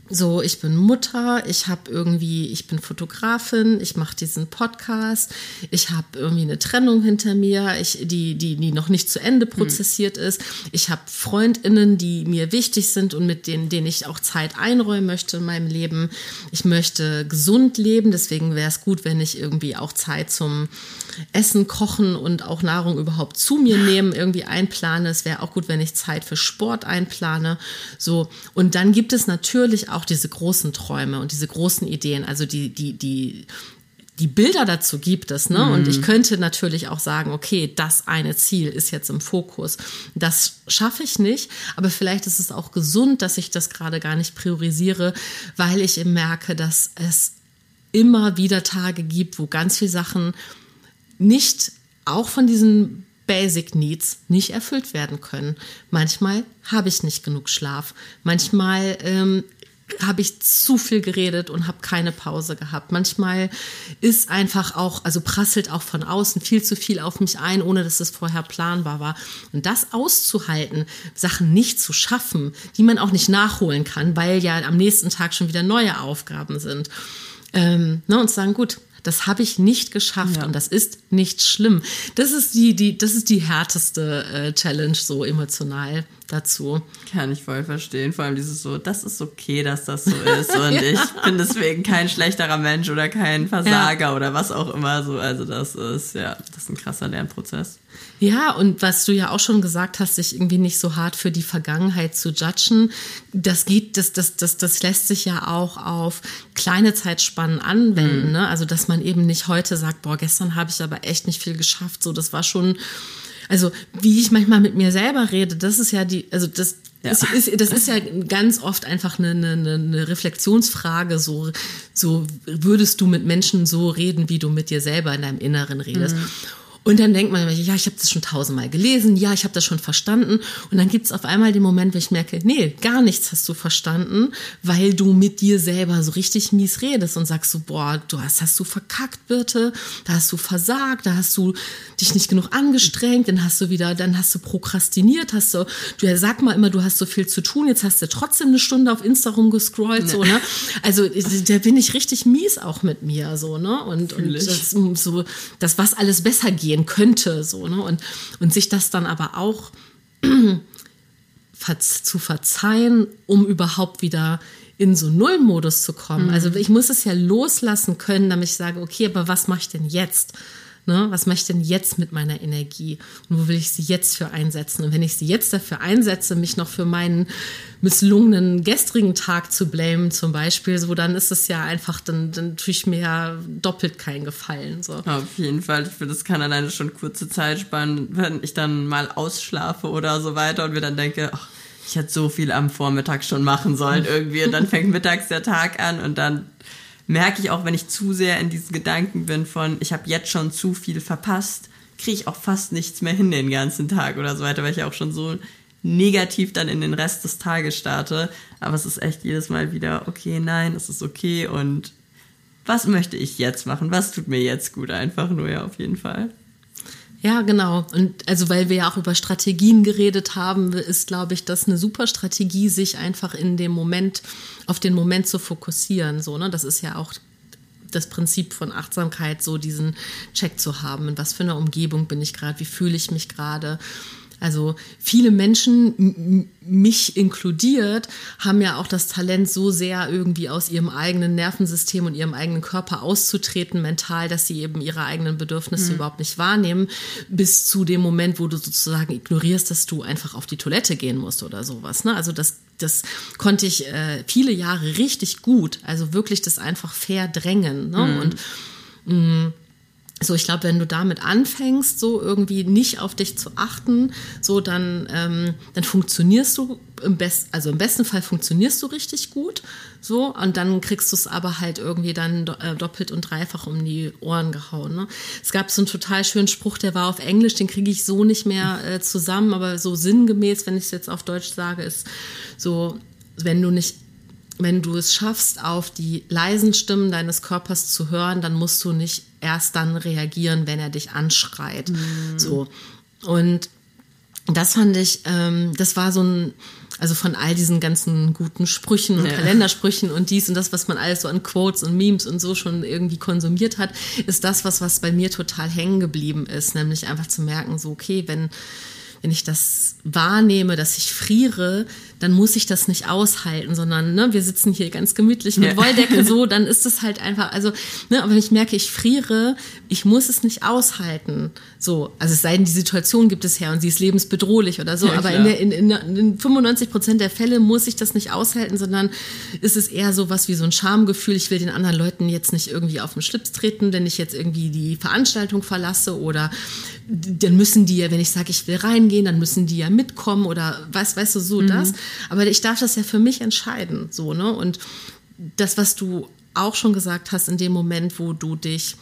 so, ich bin Mutter, ich habe irgendwie, ich bin Fotografin, ich mache diesen Podcast, ich habe irgendwie eine Trennung hinter mir, ich, die, die, die noch nicht zu Ende hm. prozessiert mhm. ist. Ich habe FreundInnen, die mir wichtig sind und mit denen, denen ich auch Zeit einräumen möchte in meinem Leben. Ich möchte gesund leben, deswegen wäre es gut, wenn ich irgendwie auch Zeit zum Essen, Kochen und auch Nahrung überhaupt zu mir nehmen, irgendwie einplane. Es wäre auch gut, wenn ich Zeit für Sport einplane. So. Und dann gibt es natürlich auch diese großen Träume und diese großen Ideen, also die, die, die, die Bilder dazu gibt es, ne? Mhm. Und ich könnte natürlich auch sagen, okay, das eine Ziel ist jetzt im Fokus. Das schaffe ich nicht, aber vielleicht ist es auch gesund, dass ich das gerade gar nicht priorisiere, weil ich merke, dass es immer wieder Tage gibt, wo ganz viele Sachen nicht auch von diesen Basic Needs nicht erfüllt werden können. Manchmal habe ich nicht genug Schlaf. Manchmal ähm, habe ich zu viel geredet und habe keine Pause gehabt. Manchmal ist einfach auch, also prasselt auch von außen viel zu viel auf mich ein, ohne dass es vorher planbar war. Und das auszuhalten, Sachen nicht zu schaffen, die man auch nicht nachholen kann, weil ja am nächsten Tag schon wieder neue Aufgaben sind. Ähm, ne, und sagen, gut, das habe ich nicht geschafft ja. und das ist nicht schlimm. Das ist die, die, das ist die härteste äh, Challenge so emotional dazu. Kann ich voll verstehen. Vor allem dieses so, das ist okay, dass das so ist. (laughs) Und ja. ich bin deswegen kein schlechterer Mensch oder kein Versager ja. oder was auch immer so. Also das ist, ja, das ist ein krasser Lernprozess. Ja, und was du ja auch schon gesagt hast, sich irgendwie nicht so hart für die Vergangenheit zu judgen, das geht, das, das, das, das lässt sich ja auch auf kleine Zeitspannen anwenden. Mhm. Ne? Also, dass man eben nicht heute sagt, boah, gestern habe ich aber echt nicht viel geschafft. So, das war schon, also wie ich manchmal mit mir selber rede, das ist ja die, also das, ja. Das, ist, das ist ja ganz oft einfach eine, eine, eine Reflexionsfrage. So, so würdest du mit Menschen so reden, wie du mit dir selber in deinem Inneren redest. Mhm. Und dann denkt man, ja, ich habe das schon tausendmal gelesen, ja, ich habe das schon verstanden. Und dann gibt es auf einmal den Moment, wo ich merke, nee, gar nichts hast du verstanden, weil du mit dir selber so richtig mies redest und sagst so, boah, du hast, hast du verkackt, Birte, da hast du versagt, da hast du dich nicht genug angestrengt, dann hast du wieder, dann hast du prokrastiniert, hast du, du sag mal immer, du hast so viel zu tun, jetzt hast du trotzdem eine Stunde auf Insta rumgescrollt, nee. so, ne? Also da bin ich richtig mies auch mit mir, so, ne? Und, und das, so, das, was alles besser geht gehen könnte, so, ne? Und, und sich das dann aber auch (clears throat) zu verzeihen, um überhaupt wieder in so Nullmodus zu kommen. Mhm. Also ich muss es ja loslassen können, damit ich sage, okay, aber was mache ich denn jetzt? Ne? Was mache ich denn jetzt mit meiner Energie? Und wo will ich sie jetzt für einsetzen? Und wenn ich sie jetzt dafür einsetze, mich noch für meinen misslungenen gestrigen Tag zu blamen, zum Beispiel, so dann ist es ja einfach, dann, dann tue ich mir ja doppelt keinen Gefallen. So. Auf jeden Fall. Ich finde, das kann alleine schon kurze Zeit sparen, wenn ich dann mal ausschlafe oder so weiter und mir dann denke, ach, ich hätte so viel am Vormittag schon machen sollen (laughs) irgendwie. Und dann fängt mittags der Tag an und dann merke ich auch, wenn ich zu sehr in diesen Gedanken bin von, ich habe jetzt schon zu viel verpasst, kriege ich auch fast nichts mehr hin den ganzen Tag oder so weiter, weil ich auch schon so negativ dann in den Rest des Tages starte. Aber es ist echt jedes Mal wieder, okay, nein, es ist okay und was möchte ich jetzt machen? Was tut mir jetzt gut? Einfach nur, ja, auf jeden Fall. Ja, genau. Und also weil wir ja auch über Strategien geredet haben, ist, glaube ich, das eine super Strategie, sich einfach in dem Moment, auf den Moment zu fokussieren. So, ne? Das ist ja auch das Prinzip von Achtsamkeit, so diesen Check zu haben. In was für einer Umgebung bin ich gerade? Wie fühle ich mich gerade? Also viele Menschen, mich inkludiert, haben ja auch das Talent, so sehr irgendwie aus ihrem eigenen Nervensystem und ihrem eigenen Körper auszutreten mental, dass sie eben ihre eigenen Bedürfnisse mhm. überhaupt nicht wahrnehmen, bis zu dem Moment, wo du sozusagen ignorierst, dass du einfach auf die Toilette gehen musst oder sowas. Ne? Also das, das konnte ich äh, viele Jahre richtig gut. Also wirklich das einfach verdrängen. Ne? Mhm. Und mh, so, ich glaube, wenn du damit anfängst, so irgendwie nicht auf dich zu achten, so dann, ähm, dann funktionierst du im besten, also im besten Fall funktionierst du richtig gut, so und dann kriegst du es aber halt irgendwie dann äh, doppelt und dreifach um die Ohren gehauen. Ne? Es gab so einen total schönen Spruch, der war auf Englisch, den kriege ich so nicht mehr äh, zusammen, aber so sinngemäß, wenn ich es jetzt auf Deutsch sage, ist so, wenn du nicht wenn du es schaffst, auf die leisen Stimmen deines Körpers zu hören, dann musst du nicht erst dann reagieren, wenn er dich anschreit. Mhm. So. Und das fand ich, ähm, das war so ein, also von all diesen ganzen guten Sprüchen und ja. Kalendersprüchen und dies und das, was man alles so an Quotes und Memes und so schon irgendwie konsumiert hat, ist das, was, was bei mir total hängen geblieben ist, nämlich einfach zu merken, so, okay, wenn, wenn ich das wahrnehme, dass ich friere, dann muss ich das nicht aushalten, sondern ne, wir sitzen hier ganz gemütlich mit ja. Wolldecke so, (laughs) dann ist es halt einfach, also, ne, aber wenn ich merke, ich friere, ich muss es nicht aushalten. So, also es sei denn, die Situation gibt es her und sie ist lebensbedrohlich oder so, ja, aber in, der, in, in, in 95 Prozent der Fälle muss ich das nicht aushalten, sondern ist es eher so was wie so ein Schamgefühl, ich will den anderen Leuten jetzt nicht irgendwie auf den Schlips treten, wenn ich jetzt irgendwie die Veranstaltung verlasse oder dann müssen die ja, wenn ich sage, ich will reingehen, dann müssen die ja mitkommen oder was, weißt du, so mhm. das. Aber ich darf das ja für mich entscheiden, so, ne? Und das, was du auch schon gesagt hast, in dem Moment, wo du dich,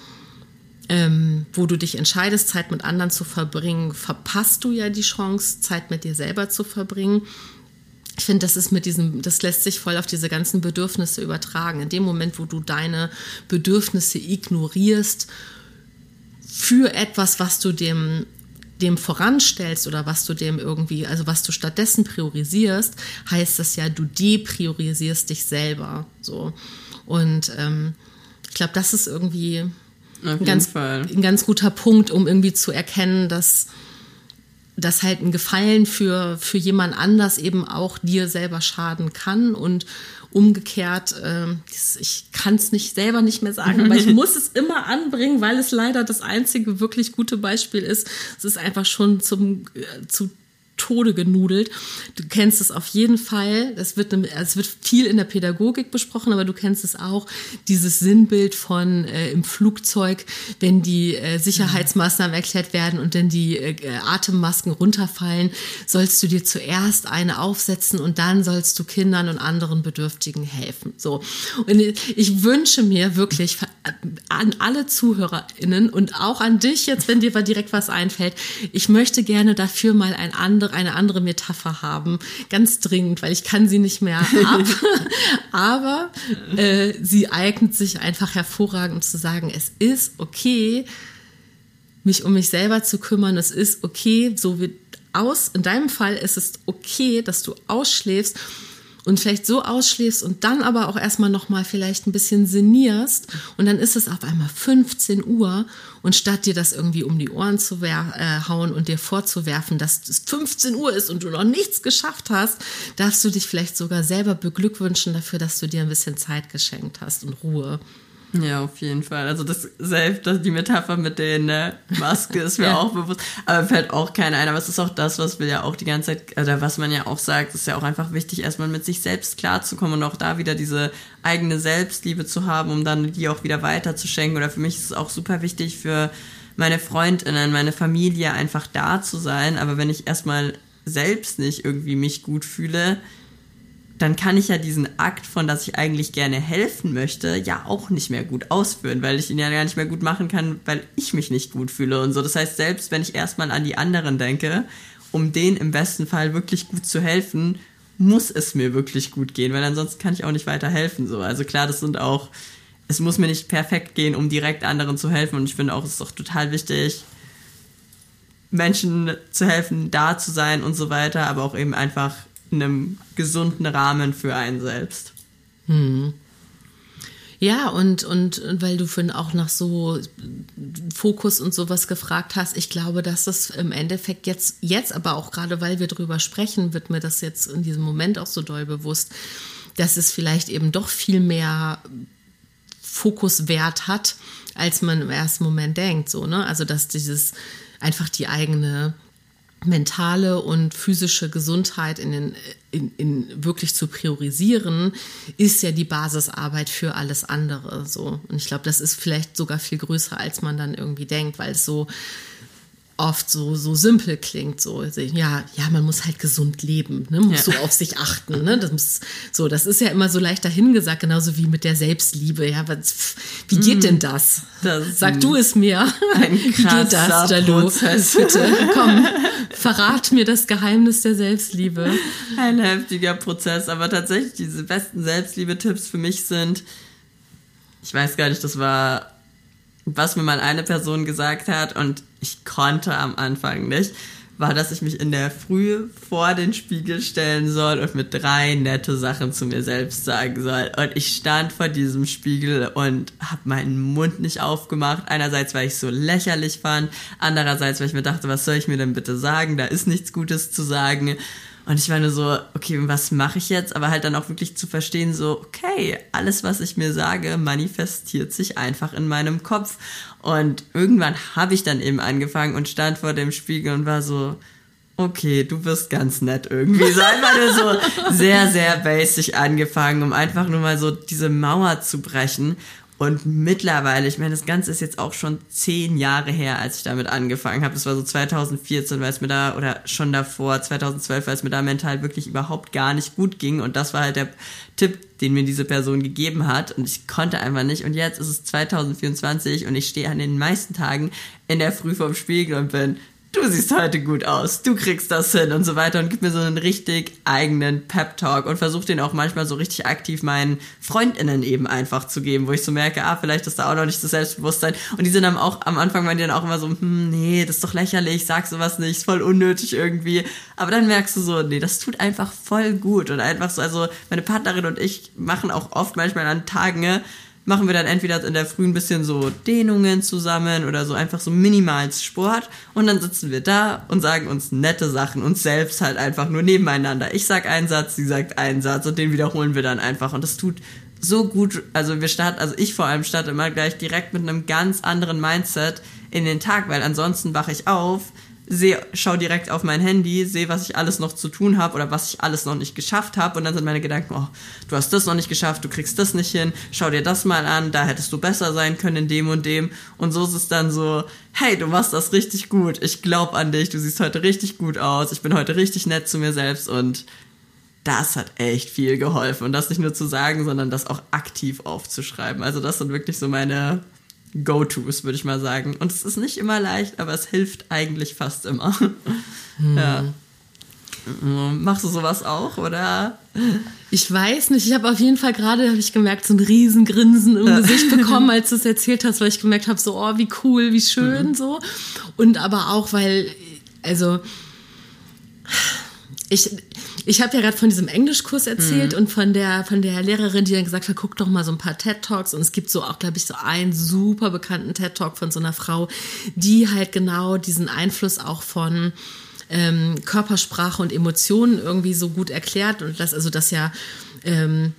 ähm, wo du dich entscheidest, Zeit mit anderen zu verbringen, verpasst du ja die Chance, Zeit mit dir selber zu verbringen. Ich finde, das ist mit diesem, das lässt sich voll auf diese ganzen Bedürfnisse übertragen. In dem Moment, wo du deine Bedürfnisse ignorierst für etwas, was du dem dem voranstellst oder was du dem irgendwie, also was du stattdessen priorisierst, heißt das ja, du depriorisierst dich selber. So. Und ähm, ich glaube, das ist irgendwie ein ganz, ein ganz guter Punkt, um irgendwie zu erkennen, dass dass halt ein Gefallen für, für jemand anders eben auch dir selber schaden kann und umgekehrt, äh, ich kann es nicht selber nicht mehr sagen, aber ich (laughs) muss es immer anbringen, weil es leider das einzige wirklich gute Beispiel ist. Es ist einfach schon zum, äh, zu Tode genudelt. Du kennst es auf jeden Fall. Es wird, es wird viel in der Pädagogik besprochen, aber du kennst es auch. Dieses Sinnbild von äh, im Flugzeug, wenn die äh, Sicherheitsmaßnahmen erklärt werden und dann die äh, Atemmasken runterfallen, sollst du dir zuerst eine aufsetzen und dann sollst du Kindern und anderen Bedürftigen helfen. So. Und ich wünsche mir wirklich an alle ZuhörerInnen und auch an dich jetzt, wenn dir direkt was einfällt, ich möchte gerne dafür mal ein andere, eine andere Metapher haben, ganz dringend, weil ich kann sie nicht mehr ab. (laughs) Aber äh, sie eignet sich einfach hervorragend, um zu sagen, es ist okay, mich um mich selber zu kümmern. Es ist okay, so wie aus. In deinem Fall ist es okay, dass du ausschläfst und vielleicht so ausschläfst und dann aber auch erstmal nochmal vielleicht ein bisschen sinnierst und dann ist es auf einmal 15 Uhr und statt dir das irgendwie um die Ohren zu äh, hauen und dir vorzuwerfen, dass es 15 Uhr ist und du noch nichts geschafft hast, darfst du dich vielleicht sogar selber beglückwünschen dafür, dass du dir ein bisschen Zeit geschenkt hast und Ruhe. Ja, auf jeden Fall. Also das selbst die Metapher mit der ne, Maske ist mir ja. auch bewusst, aber fällt auch keiner ein. Aber es ist auch das, was wir ja auch die ganze Zeit, oder was man ja auch sagt, ist ja auch einfach wichtig, erstmal mit sich selbst klarzukommen und auch da wieder diese eigene Selbstliebe zu haben, um dann die auch wieder weiterzuschenken. Oder für mich ist es auch super wichtig für meine Freundinnen, meine Familie einfach da zu sein. Aber wenn ich erstmal selbst nicht irgendwie mich gut fühle, dann kann ich ja diesen Akt von, dass ich eigentlich gerne helfen möchte, ja auch nicht mehr gut ausführen, weil ich ihn ja gar nicht mehr gut machen kann, weil ich mich nicht gut fühle und so. Das heißt, selbst wenn ich erstmal an die anderen denke, um denen im besten Fall wirklich gut zu helfen, muss es mir wirklich gut gehen, weil ansonsten kann ich auch nicht weiter helfen. So. Also klar, das sind auch, es muss mir nicht perfekt gehen, um direkt anderen zu helfen. Und ich finde auch, es ist auch total wichtig, Menschen zu helfen, da zu sein und so weiter, aber auch eben einfach einem gesunden Rahmen für einen selbst. Hm. Ja, und, und, und weil du vorhin auch nach so Fokus und sowas gefragt hast, ich glaube, dass das im Endeffekt jetzt, jetzt aber auch gerade, weil wir drüber sprechen, wird mir das jetzt in diesem Moment auch so doll bewusst, dass es vielleicht eben doch viel mehr Fokuswert hat, als man im ersten Moment denkt. So, ne? Also, dass dieses einfach die eigene mentale und physische Gesundheit in, den, in, in wirklich zu priorisieren, ist ja die Basisarbeit für alles andere. So. Und ich glaube, das ist vielleicht sogar viel größer, als man dann irgendwie denkt, weil es so oft so, so simpel klingt. So, ja, ja, man muss halt gesund leben, ne? muss ja. so auf sich achten. Ne? Das muss, so, das ist ja immer so leicht dahingesagt, genauso wie mit der Selbstliebe. Ja, was, wie geht mm, denn das? das Sag du es mir. Ein wie geht das, Jalo? Bitte, komm, verrat mir das Geheimnis der Selbstliebe. Ein heftiger Prozess, aber tatsächlich diese besten Selbstliebe-Tipps für mich sind, ich weiß gar nicht, das war was mir mal eine Person gesagt hat und ich konnte am Anfang nicht, war, dass ich mich in der Früh vor den Spiegel stellen soll und mit drei nette Sachen zu mir selbst sagen soll. Und ich stand vor diesem Spiegel und habe meinen Mund nicht aufgemacht. Einerseits, weil ich so lächerlich fand, andererseits, weil ich mir dachte, was soll ich mir denn bitte sagen? Da ist nichts Gutes zu sagen. Und ich war nur so, okay, was mache ich jetzt? Aber halt dann auch wirklich zu verstehen, so, okay, alles, was ich mir sage, manifestiert sich einfach in meinem Kopf. Und irgendwann habe ich dann eben angefangen und stand vor dem Spiegel und war so, okay, du wirst ganz nett irgendwie. So einfach nur so (laughs) sehr, sehr basic angefangen, um einfach nur mal so diese Mauer zu brechen. Und mittlerweile, ich meine, das Ganze ist jetzt auch schon zehn Jahre her, als ich damit angefangen habe. Das war so 2014, weil es mir da, oder schon davor, 2012, weil es mir da mental wirklich überhaupt gar nicht gut ging. Und das war halt der Tipp, den mir diese Person gegeben hat. Und ich konnte einfach nicht. Und jetzt ist es 2024 und ich stehe an den meisten Tagen in der Früh vorm Spiegel und bin du siehst heute gut aus, du kriegst das hin und so weiter und gib mir so einen richtig eigenen Pep-Talk und versuch den auch manchmal so richtig aktiv meinen FreundInnen eben einfach zu geben, wo ich so merke, ah, vielleicht ist da auch noch nicht das Selbstbewusstsein. Und die sind dann auch, am Anfang waren die dann auch immer so, hm, nee, das ist doch lächerlich, sag sowas nicht, ist voll unnötig irgendwie, aber dann merkst du so, nee, das tut einfach voll gut und einfach so, also meine Partnerin und ich machen auch oft manchmal an Tagen, machen wir dann entweder in der Früh ein bisschen so Dehnungen zusammen oder so einfach so minimals Sport und dann sitzen wir da und sagen uns nette Sachen, uns selbst halt einfach nur nebeneinander. Ich sag einen Satz, sie sagt einen Satz und den wiederholen wir dann einfach und das tut so gut, also wir starten, also ich vor allem starte immer gleich direkt mit einem ganz anderen Mindset in den Tag, weil ansonsten wache ich auf, sehe, schau direkt auf mein Handy, sehe, was ich alles noch zu tun habe oder was ich alles noch nicht geschafft habe und dann sind meine Gedanken, oh, du hast das noch nicht geschafft, du kriegst das nicht hin, schau dir das mal an, da hättest du besser sein können in dem und dem. Und so ist es dann so, hey, du machst das richtig gut, ich glaube an dich, du siehst heute richtig gut aus, ich bin heute richtig nett zu mir selbst. Und das hat echt viel geholfen. Und das nicht nur zu sagen, sondern das auch aktiv aufzuschreiben. Also das sind wirklich so meine Go-Tos, würde ich mal sagen. Und es ist nicht immer leicht, aber es hilft eigentlich fast immer. Hm. Ja. Machst du sowas auch, oder? Ich weiß nicht. Ich habe auf jeden Fall gerade, habe ich gemerkt, so ein Riesengrinsen im Gesicht bekommen, (laughs) als du es erzählt hast, weil ich gemerkt habe, so, oh, wie cool, wie schön, mhm. so. Und aber auch, weil, also, ich, ich habe ja gerade von diesem Englischkurs erzählt mhm. und von der, von der Lehrerin, die dann gesagt hat, guck doch mal so ein paar TED-Talks. Und es gibt so auch, glaube ich, so einen super bekannten TED-Talk von so einer Frau, die halt genau diesen Einfluss auch von ähm, Körpersprache und Emotionen irgendwie so gut erklärt. Und das, also das ja ähm,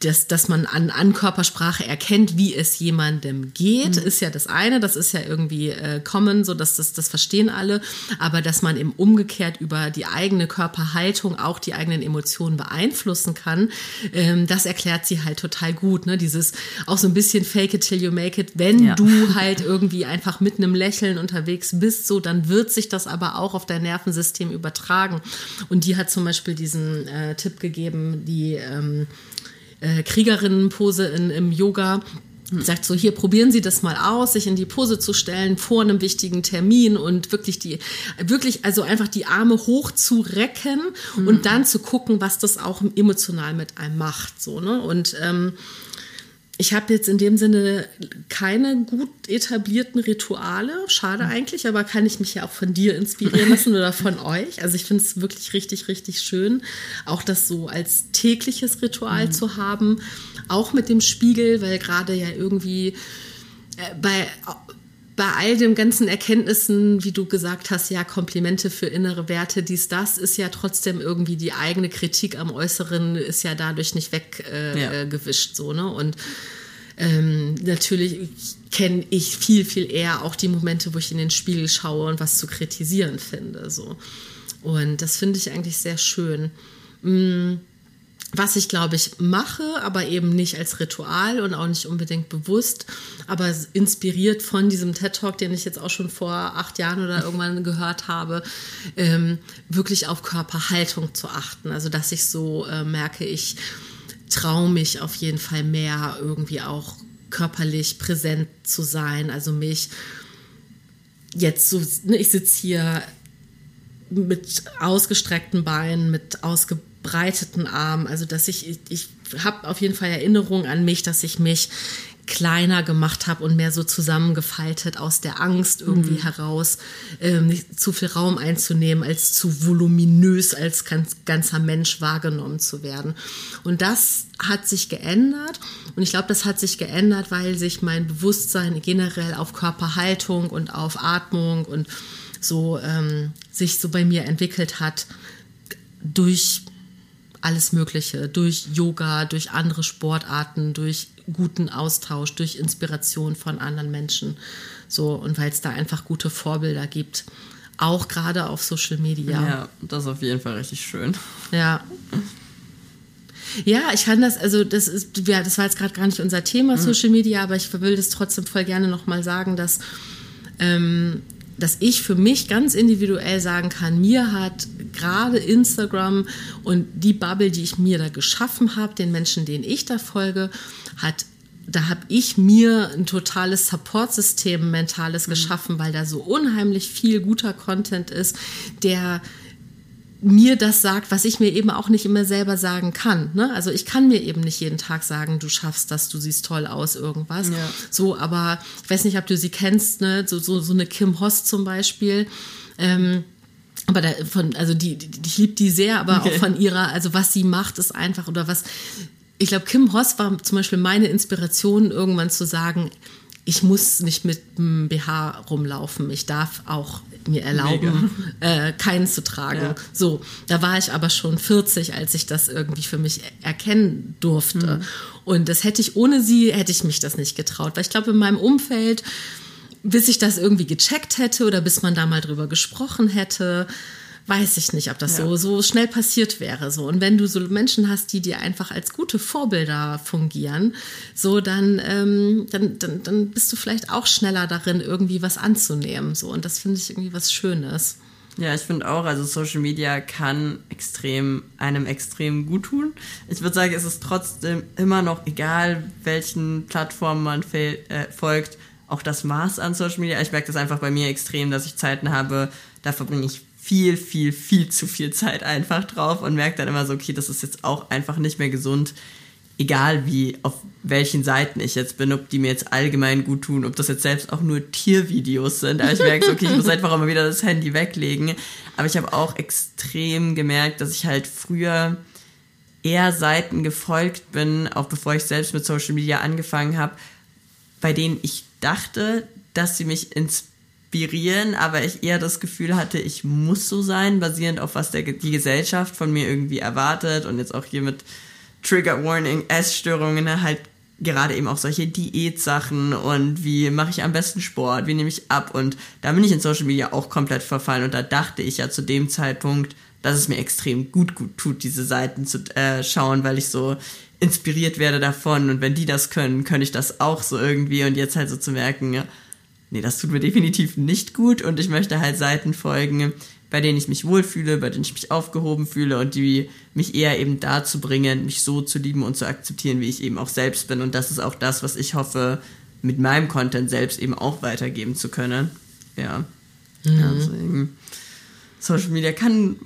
dass, dass man an, an Körpersprache erkennt, wie es jemandem geht, mhm. ist ja das eine. Das ist ja irgendwie äh, common, so dass das, das verstehen alle. Aber dass man eben umgekehrt über die eigene Körperhaltung auch die eigenen Emotionen beeinflussen kann, ähm, das erklärt sie halt total gut. Ne? Dieses auch so ein bisschen fake it till you make it. Wenn ja. du halt irgendwie einfach mit einem Lächeln unterwegs bist, so, dann wird sich das aber auch auf dein Nervensystem übertragen. Und die hat zum Beispiel diesen äh, Tipp gegeben, die ähm, äh, Kriegerinnenpose in, im Yoga. Sagt so, hier probieren Sie das mal aus, sich in die Pose zu stellen vor einem wichtigen Termin und wirklich die, wirklich also einfach die Arme hoch zu recken mhm. und dann zu gucken, was das auch emotional mit einem macht, so ne und ähm, ich habe jetzt in dem Sinne keine gut etablierten Rituale. Schade mhm. eigentlich, aber kann ich mich ja auch von dir inspirieren lassen oder von (laughs) euch. Also ich finde es wirklich richtig, richtig schön, auch das so als tägliches Ritual mhm. zu haben. Auch mit dem Spiegel, weil gerade ja irgendwie äh, bei bei all den ganzen Erkenntnissen, wie du gesagt hast, ja, Komplimente für innere Werte, dies, das, ist ja trotzdem irgendwie die eigene Kritik am Äußeren, ist ja dadurch nicht weggewischt, äh, ja. so, ne? Und ähm, natürlich kenne ich viel, viel eher auch die Momente, wo ich in den Spiegel schaue und was zu kritisieren finde, so. Und das finde ich eigentlich sehr schön. Mhm was ich glaube ich mache, aber eben nicht als Ritual und auch nicht unbedingt bewusst, aber inspiriert von diesem TED Talk, den ich jetzt auch schon vor acht Jahren oder irgendwann gehört habe, ähm, wirklich auf Körperhaltung zu achten. Also dass ich so äh, merke, ich traue mich auf jeden Fall mehr irgendwie auch körperlich präsent zu sein, also mich jetzt so, ne, ich sitze hier mit ausgestreckten Beinen, mit ausgebreiteten breiteten Arm. Also dass ich, ich, habe auf jeden Fall Erinnerung an mich, dass ich mich kleiner gemacht habe und mehr so zusammengefaltet aus der Angst irgendwie mhm. heraus, ähm, nicht zu viel Raum einzunehmen, als zu voluminös als ganz, ganzer Mensch wahrgenommen zu werden. Und das hat sich geändert und ich glaube, das hat sich geändert, weil sich mein Bewusstsein generell auf Körperhaltung und auf Atmung und so ähm, sich so bei mir entwickelt hat durch alles Mögliche, durch Yoga, durch andere Sportarten, durch guten Austausch, durch Inspiration von anderen Menschen. So, und weil es da einfach gute Vorbilder gibt. Auch gerade auf Social Media. Ja, das ist auf jeden Fall richtig schön. Ja. Ja, ich kann das, also das ist, ja, das war jetzt gerade gar nicht unser Thema, mhm. Social Media, aber ich will das trotzdem voll gerne nochmal sagen, dass ähm, dass ich für mich ganz individuell sagen kann, mir hat gerade Instagram und die Bubble, die ich mir da geschaffen habe, den Menschen, denen ich da folge, hat da habe ich mir ein totales Support-System mentales mhm. geschaffen, weil da so unheimlich viel guter Content ist, der mir das sagt, was ich mir eben auch nicht immer selber sagen kann. Ne? Also ich kann mir eben nicht jeden Tag sagen, du schaffst das, du siehst toll aus, irgendwas. Ja. So, aber ich weiß nicht, ob du sie kennst, ne? so, so, so eine Kim Hoss zum Beispiel. Ähm, aber da, von, also die, die, ich liebe die sehr, aber okay. auch von ihrer, also was sie macht, ist einfach, oder was, ich glaube, Kim Hoss war zum Beispiel meine Inspiration, irgendwann zu sagen, ich muss nicht mit einem BH rumlaufen. Ich darf auch mir erlauben, (laughs) äh, keinen zu tragen. Ja. So, da war ich aber schon 40, als ich das irgendwie für mich erkennen durfte. Mhm. Und das hätte ich ohne sie, hätte ich mich das nicht getraut. Weil ich glaube, in meinem Umfeld, bis ich das irgendwie gecheckt hätte oder bis man da mal drüber gesprochen hätte, weiß ich nicht, ob das ja. so, so schnell passiert wäre. So. Und wenn du so Menschen hast, die dir einfach als gute Vorbilder fungieren, so dann, ähm, dann, dann, dann bist du vielleicht auch schneller darin, irgendwie was anzunehmen. So. Und das finde ich irgendwie was Schönes. Ja, ich finde auch, also Social Media kann extrem, einem extrem gut tun. Ich würde sagen, es ist trotzdem immer noch egal, welchen Plattformen man äh, folgt, auch das Maß an Social Media. Ich merke das einfach bei mir extrem, dass ich Zeiten habe, da verbringe ich viel, viel, viel zu viel Zeit einfach drauf und merke dann immer so, okay, das ist jetzt auch einfach nicht mehr gesund. egal wie, auf welchen Seiten ich jetzt bin, ob die mir jetzt allgemein gut tun, ob das jetzt selbst auch nur Tiervideos sind. Aber ich merke so, okay, ich muss einfach immer wieder das Handy weglegen. Aber ich habe auch extrem gemerkt, dass ich halt früher eher Seiten gefolgt bin, auch bevor ich selbst mit Social Media angefangen habe, bei denen ich dachte, dass sie mich inspirieren, aber ich eher das Gefühl hatte, ich muss so sein, basierend auf was der, die Gesellschaft von mir irgendwie erwartet und jetzt auch hier mit Trigger Warning, Essstörungen, halt gerade eben auch solche Diätsachen und wie mache ich am besten Sport, wie nehme ich ab und da bin ich in Social Media auch komplett verfallen und da dachte ich ja zu dem Zeitpunkt, dass es mir extrem gut gut tut, diese Seiten zu äh, schauen, weil ich so inspiriert werde davon und wenn die das können, kann ich das auch so irgendwie und jetzt halt so zu merken, ja, nee, das tut mir definitiv nicht gut und ich möchte halt Seiten folgen, bei denen ich mich wohlfühle, bei denen ich mich aufgehoben fühle und die mich eher eben dazu bringen, mich so zu lieben und zu akzeptieren, wie ich eben auch selbst bin. Und das ist auch das, was ich hoffe, mit meinem Content selbst eben auch weitergeben zu können. Ja. Mhm. Social Media kann,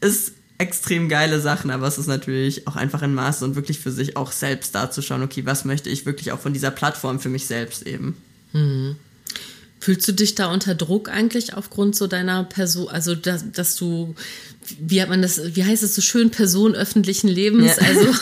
ist extrem geile Sachen, aber es ist natürlich auch einfach ein Maß und wirklich für sich auch selbst da zu schauen, okay, was möchte ich wirklich auch von dieser Plattform für mich selbst eben. Mhm. Fühlst du dich da unter Druck eigentlich aufgrund so deiner Person, also dass, dass du, wie hat man das, wie heißt es so schön, Person öffentlichen Lebens? Ja. Also (laughs)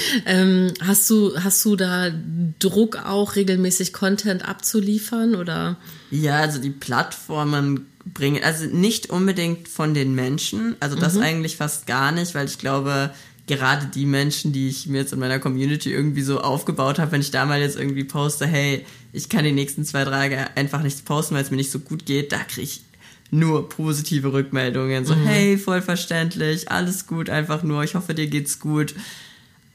(laughs) ähm, hast du, hast du da Druck auch regelmäßig Content abzuliefern oder? Ja, also die Plattformen bringen, also nicht unbedingt von den Menschen, also das mhm. eigentlich fast gar nicht, weil ich glaube, gerade die Menschen, die ich mir jetzt in meiner Community irgendwie so aufgebaut habe, wenn ich da mal jetzt irgendwie poste, hey, ich kann die nächsten zwei Tage einfach nichts posten, weil es mir nicht so gut geht, da kriege ich nur positive Rückmeldungen. So, mhm. hey, voll verständlich, alles gut, einfach nur, ich hoffe, dir geht's gut.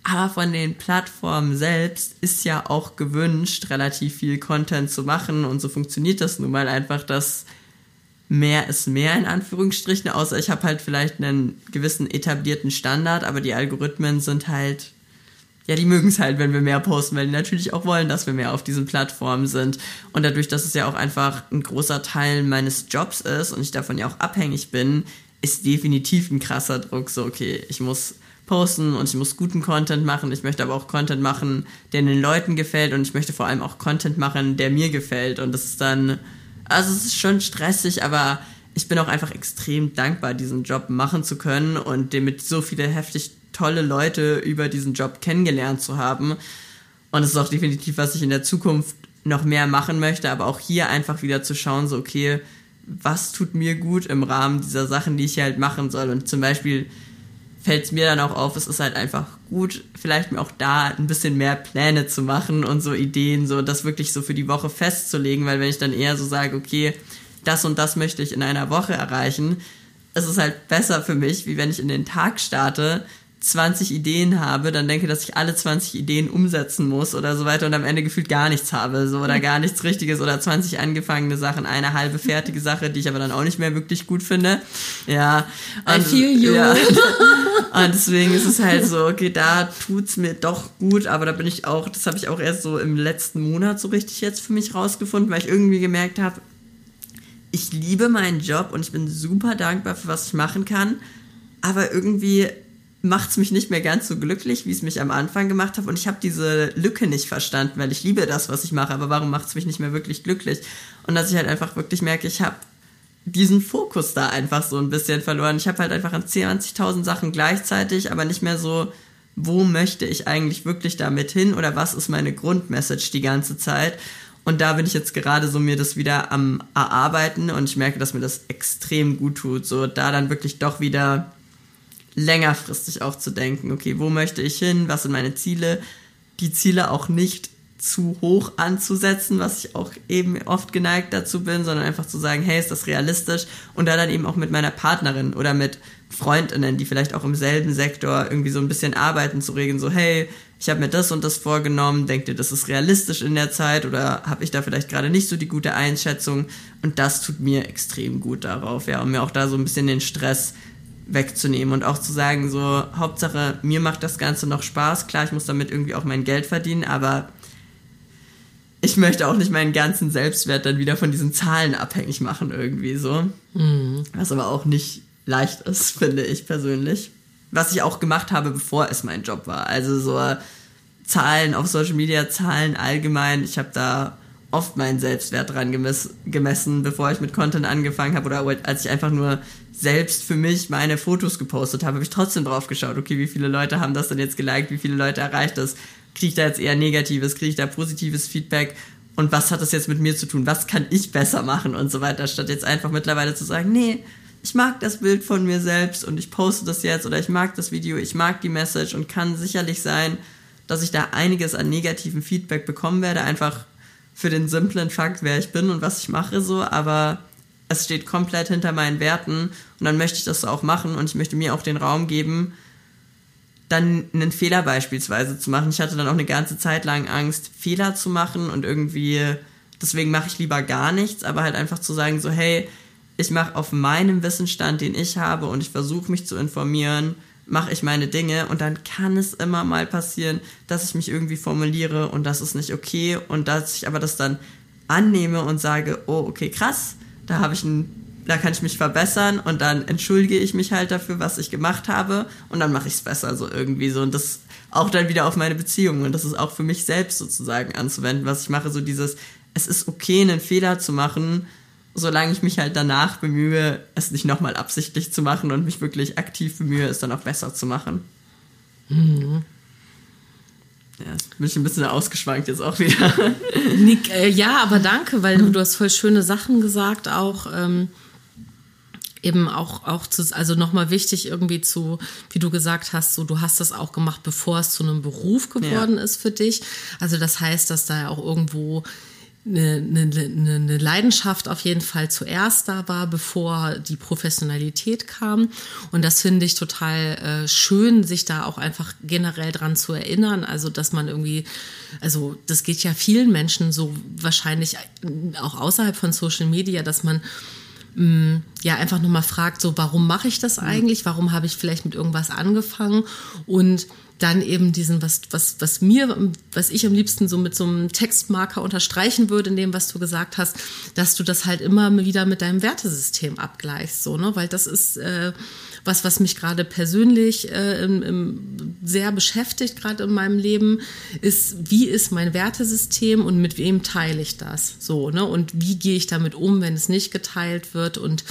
Aber von den Plattformen selbst ist ja auch gewünscht, relativ viel Content zu machen und so funktioniert das nun mal einfach, dass mehr ist mehr in Anführungsstrichen, außer ich habe halt vielleicht einen gewissen etablierten Standard, aber die Algorithmen sind halt, ja, die mögen es halt, wenn wir mehr posten, weil die natürlich auch wollen, dass wir mehr auf diesen Plattformen sind. Und dadurch, dass es ja auch einfach ein großer Teil meines Jobs ist und ich davon ja auch abhängig bin, ist definitiv ein krasser Druck, so, okay, ich muss posten und ich muss guten Content machen. Ich möchte aber auch Content machen, der den Leuten gefällt und ich möchte vor allem auch Content machen, der mir gefällt. Und das ist dann, also es ist schon stressig, aber ich bin auch einfach extrem dankbar, diesen Job machen zu können und damit so viele heftig tolle Leute über diesen Job kennengelernt zu haben. Und es ist auch definitiv, was ich in der Zukunft noch mehr machen möchte, aber auch hier einfach wieder zu schauen, so okay, was tut mir gut im Rahmen dieser Sachen, die ich halt machen soll. Und zum Beispiel fällt es mir dann auch auf, es ist halt einfach gut, vielleicht mir auch da ein bisschen mehr Pläne zu machen und so Ideen, so das wirklich so für die Woche festzulegen, weil wenn ich dann eher so sage, okay, das und das möchte ich in einer Woche erreichen, ist es halt besser für mich, wie wenn ich in den Tag starte 20 Ideen habe, dann denke, dass ich alle 20 Ideen umsetzen muss oder so weiter und am Ende gefühlt gar nichts habe, so oder gar nichts Richtiges oder 20 angefangene Sachen, eine halbe fertige Sache, die ich aber dann auch nicht mehr wirklich gut finde. Ja. Und, I feel you. Ja. (laughs) Und deswegen ist es halt so, okay, da tut's mir doch gut, aber da bin ich auch, das habe ich auch erst so im letzten Monat so richtig jetzt für mich rausgefunden, weil ich irgendwie gemerkt habe, ich liebe meinen Job und ich bin super dankbar für was ich machen kann, aber irgendwie macht es mich nicht mehr ganz so glücklich, wie es mich am Anfang gemacht hat. Und ich habe diese Lücke nicht verstanden, weil ich liebe das, was ich mache, aber warum macht es mich nicht mehr wirklich glücklich? Und dass ich halt einfach wirklich merke, ich habe diesen Fokus da einfach so ein bisschen verloren. Ich habe halt einfach an 20.000 Sachen gleichzeitig, aber nicht mehr so, wo möchte ich eigentlich wirklich damit hin oder was ist meine Grundmessage die ganze Zeit. Und da bin ich jetzt gerade so mir das wieder am Erarbeiten und ich merke, dass mir das extrem gut tut, so da dann wirklich doch wieder längerfristig auch zu denken, okay, wo möchte ich hin, was sind meine Ziele, die Ziele auch nicht zu hoch anzusetzen, was ich auch eben oft geneigt dazu bin, sondern einfach zu sagen, hey, ist das realistisch? Und da dann eben auch mit meiner Partnerin oder mit Freundinnen, die vielleicht auch im selben Sektor irgendwie so ein bisschen arbeiten, zu regeln, so, hey, ich habe mir das und das vorgenommen, denkt ihr, das ist realistisch in der Zeit oder habe ich da vielleicht gerade nicht so die gute Einschätzung? Und das tut mir extrem gut darauf, ja, um mir auch da so ein bisschen den Stress wegzunehmen und auch zu sagen, so, Hauptsache, mir macht das Ganze noch Spaß. Klar, ich muss damit irgendwie auch mein Geld verdienen, aber ich möchte auch nicht meinen ganzen Selbstwert dann wieder von diesen Zahlen abhängig machen, irgendwie so. Mhm. Was aber auch nicht leicht ist, (laughs) finde ich persönlich. was ich auch gemacht habe, bevor es mein Job war. Also so Zahlen auf Social Media, Zahlen allgemein. Ich habe da oft meinen Selbstwert dran gemess gemessen, bevor ich mit Content angefangen habe oder als ich einfach nur selbst für mich meine Fotos gepostet habe, habe ich trotzdem drauf geschaut, okay, wie viele Leute haben das denn jetzt geliked, wie viele Leute erreicht das, kriege ich da jetzt eher negatives, kriege ich da positives Feedback? Und was hat das jetzt mit mir zu tun, was kann ich besser machen und so weiter, statt jetzt einfach mittlerweile zu sagen, nee, ich mag das Bild von mir selbst und ich poste das jetzt oder ich mag das Video, ich mag die Message und kann sicherlich sein, dass ich da einiges an negativen Feedback bekommen werde, einfach für den simplen Fakt, wer ich bin und was ich mache so, aber es steht komplett hinter meinen Werten und dann möchte ich das auch machen und ich möchte mir auch den Raum geben, dann einen Fehler beispielsweise zu machen. Ich hatte dann auch eine ganze Zeit lang Angst, Fehler zu machen und irgendwie, deswegen mache ich lieber gar nichts, aber halt einfach zu sagen, so, hey, ich mache auf meinem Wissensstand, den ich habe und ich versuche mich zu informieren, mache ich meine Dinge und dann kann es immer mal passieren, dass ich mich irgendwie formuliere und das ist nicht okay und dass ich aber das dann annehme und sage, oh, okay, krass, da habe ich ein, da kann ich mich verbessern und dann entschuldige ich mich halt dafür, was ich gemacht habe und dann mache ich es besser so irgendwie so. Und das auch dann wieder auf meine Beziehungen und das ist auch für mich selbst sozusagen anzuwenden, was ich mache, so dieses, es ist okay, einen Fehler zu machen, solange ich mich halt danach bemühe, es nicht nochmal absichtlich zu machen und mich wirklich aktiv bemühe, es dann auch besser zu machen. Mhm. Ja, bin ich ein bisschen ausgeschwankt jetzt auch wieder. (laughs) Nick, äh, ja, aber danke, weil du, du hast voll schöne Sachen gesagt, auch ähm, eben auch, auch zu, also nochmal wichtig irgendwie zu, wie du gesagt hast, so du hast das auch gemacht, bevor es zu einem Beruf geworden ja. ist für dich. Also das heißt, dass da ja auch irgendwo eine, eine, eine Leidenschaft auf jeden Fall zuerst da war, bevor die Professionalität kam. Und das finde ich total äh, schön, sich da auch einfach generell dran zu erinnern. Also, dass man irgendwie, also das geht ja vielen Menschen so wahrscheinlich auch außerhalb von Social Media, dass man mm, ja einfach nochmal fragt, so warum mache ich das eigentlich? Warum habe ich vielleicht mit irgendwas angefangen? Und dann eben diesen, was, was, was mir, was ich am liebsten so mit so einem Textmarker unterstreichen würde, in dem, was du gesagt hast, dass du das halt immer wieder mit deinem Wertesystem abgleichst, so, ne? Weil das ist äh, was, was mich gerade persönlich äh, im, im sehr beschäftigt, gerade in meinem Leben, ist, wie ist mein Wertesystem und mit wem teile ich das? So, ne? Und wie gehe ich damit um, wenn es nicht geteilt wird und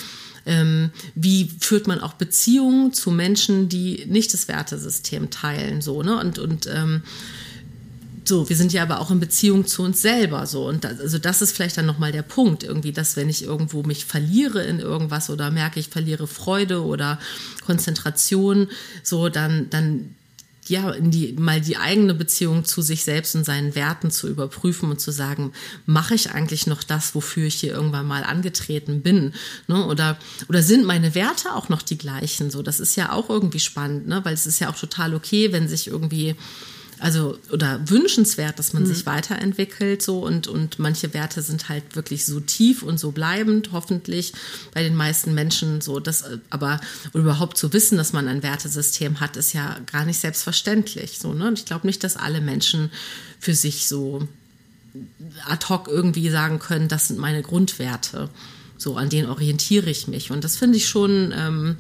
ähm, wie führt man auch Beziehungen zu Menschen, die nicht das Wertesystem teilen, so, ne? Und, und ähm, so, wir sind ja aber auch in Beziehung zu uns selber so und das, also das ist vielleicht dann nochmal der Punkt irgendwie, dass wenn ich irgendwo mich verliere in irgendwas oder merke, ich verliere Freude oder Konzentration, so dann dann ja, in die, mal die eigene Beziehung zu sich selbst und seinen Werten zu überprüfen und zu sagen, mache ich eigentlich noch das, wofür ich hier irgendwann mal angetreten bin? Ne? Oder, oder sind meine Werte auch noch die gleichen? So, das ist ja auch irgendwie spannend, ne? weil es ist ja auch total okay, wenn sich irgendwie also oder wünschenswert, dass man mhm. sich weiterentwickelt so. Und und manche Werte sind halt wirklich so tief und so bleibend hoffentlich bei den meisten Menschen so. Das aber überhaupt zu wissen, dass man ein Wertesystem hat, ist ja gar nicht selbstverständlich so ne? Und ich glaube nicht, dass alle Menschen für sich so ad hoc irgendwie sagen können, das sind meine Grundwerte, so an denen orientiere ich mich. Und das finde ich schon ähm,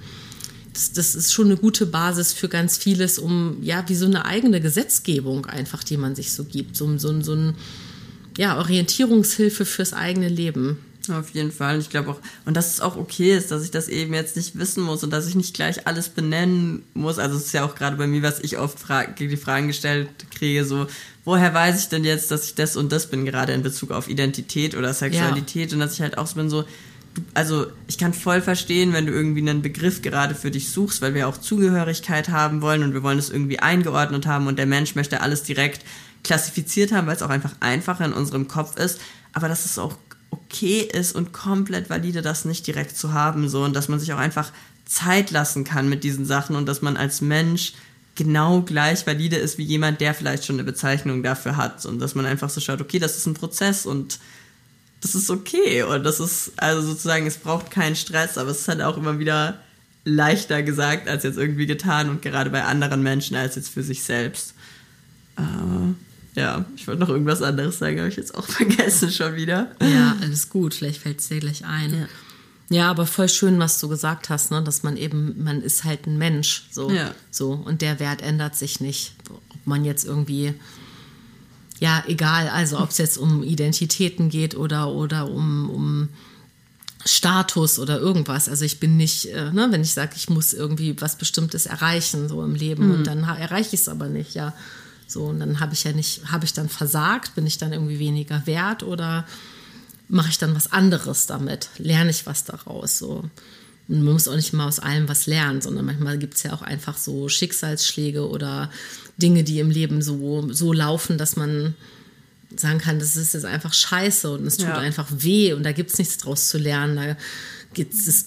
das, das ist schon eine gute Basis für ganz vieles, um ja, wie so eine eigene Gesetzgebung einfach, die man sich so gibt. So, so, so ein ja, Orientierungshilfe fürs eigene Leben. Auf jeden Fall. Ich glaube auch, und dass es auch okay ist, dass ich das eben jetzt nicht wissen muss und dass ich nicht gleich alles benennen muss. Also es ist ja auch gerade bei mir, was ich oft frag, die Fragen gestellt kriege, so, woher weiß ich denn jetzt, dass ich das und das bin, gerade in Bezug auf Identität oder Sexualität ja. und dass ich halt auch so bin, so, also ich kann voll verstehen, wenn du irgendwie einen Begriff gerade für dich suchst, weil wir auch Zugehörigkeit haben wollen und wir wollen es irgendwie eingeordnet haben und der Mensch möchte alles direkt klassifiziert haben, weil es auch einfach einfacher in unserem Kopf ist, aber dass es auch okay ist und komplett valide, das nicht direkt zu haben, so und dass man sich auch einfach Zeit lassen kann mit diesen Sachen und dass man als Mensch genau gleich valide ist wie jemand, der vielleicht schon eine Bezeichnung dafür hat. Und dass man einfach so schaut, okay, das ist ein Prozess und das ist okay und das ist, also sozusagen, es braucht keinen Stress, aber es ist halt auch immer wieder leichter gesagt als jetzt irgendwie getan und gerade bei anderen Menschen als jetzt für sich selbst. Äh, ja, ich wollte noch irgendwas anderes sagen, habe ich jetzt auch (laughs) vergessen schon wieder. Ja, alles gut, vielleicht fällt es dir gleich ein. Ja. Ja, aber voll schön, was du gesagt hast, ne? dass man eben, man ist halt ein Mensch, so, ja. so und der Wert ändert sich nicht, ob man jetzt irgendwie, ja, egal, also ob es jetzt um Identitäten geht oder oder um, um Status oder irgendwas. Also ich bin nicht, äh, ne, wenn ich sage, ich muss irgendwie was Bestimmtes erreichen so im Leben mhm. und dann erreiche ich es aber nicht, ja. So, und dann habe ich ja nicht, habe ich dann versagt, bin ich dann irgendwie weniger wert oder mache ich dann was anderes damit? Lerne ich was daraus? So. Und man muss auch nicht mal aus allem was lernen, sondern manchmal gibt es ja auch einfach so Schicksalsschläge oder Dinge, die im Leben so, so laufen, dass man sagen kann, das ist jetzt einfach scheiße und es tut ja. einfach weh und da gibt es nichts draus zu lernen. Da geht's, es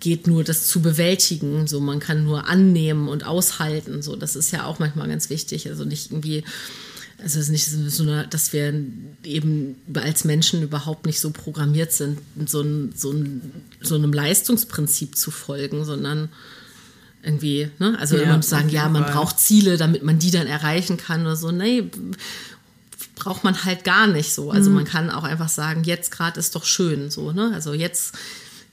geht nur, das zu bewältigen. So, man kann nur annehmen und aushalten. So, das ist ja auch manchmal ganz wichtig. Also nicht irgendwie also es ist nicht so, dass wir eben als Menschen überhaupt nicht so programmiert sind, so, ein, so, ein, so einem Leistungsprinzip zu folgen, sondern irgendwie, ne? Also ja, immer sagen, ja, man Fall. braucht Ziele, damit man die dann erreichen kann oder so. Nee, braucht man halt gar nicht so. Also mhm. man kann auch einfach sagen, jetzt gerade ist doch schön so, ne? Also jetzt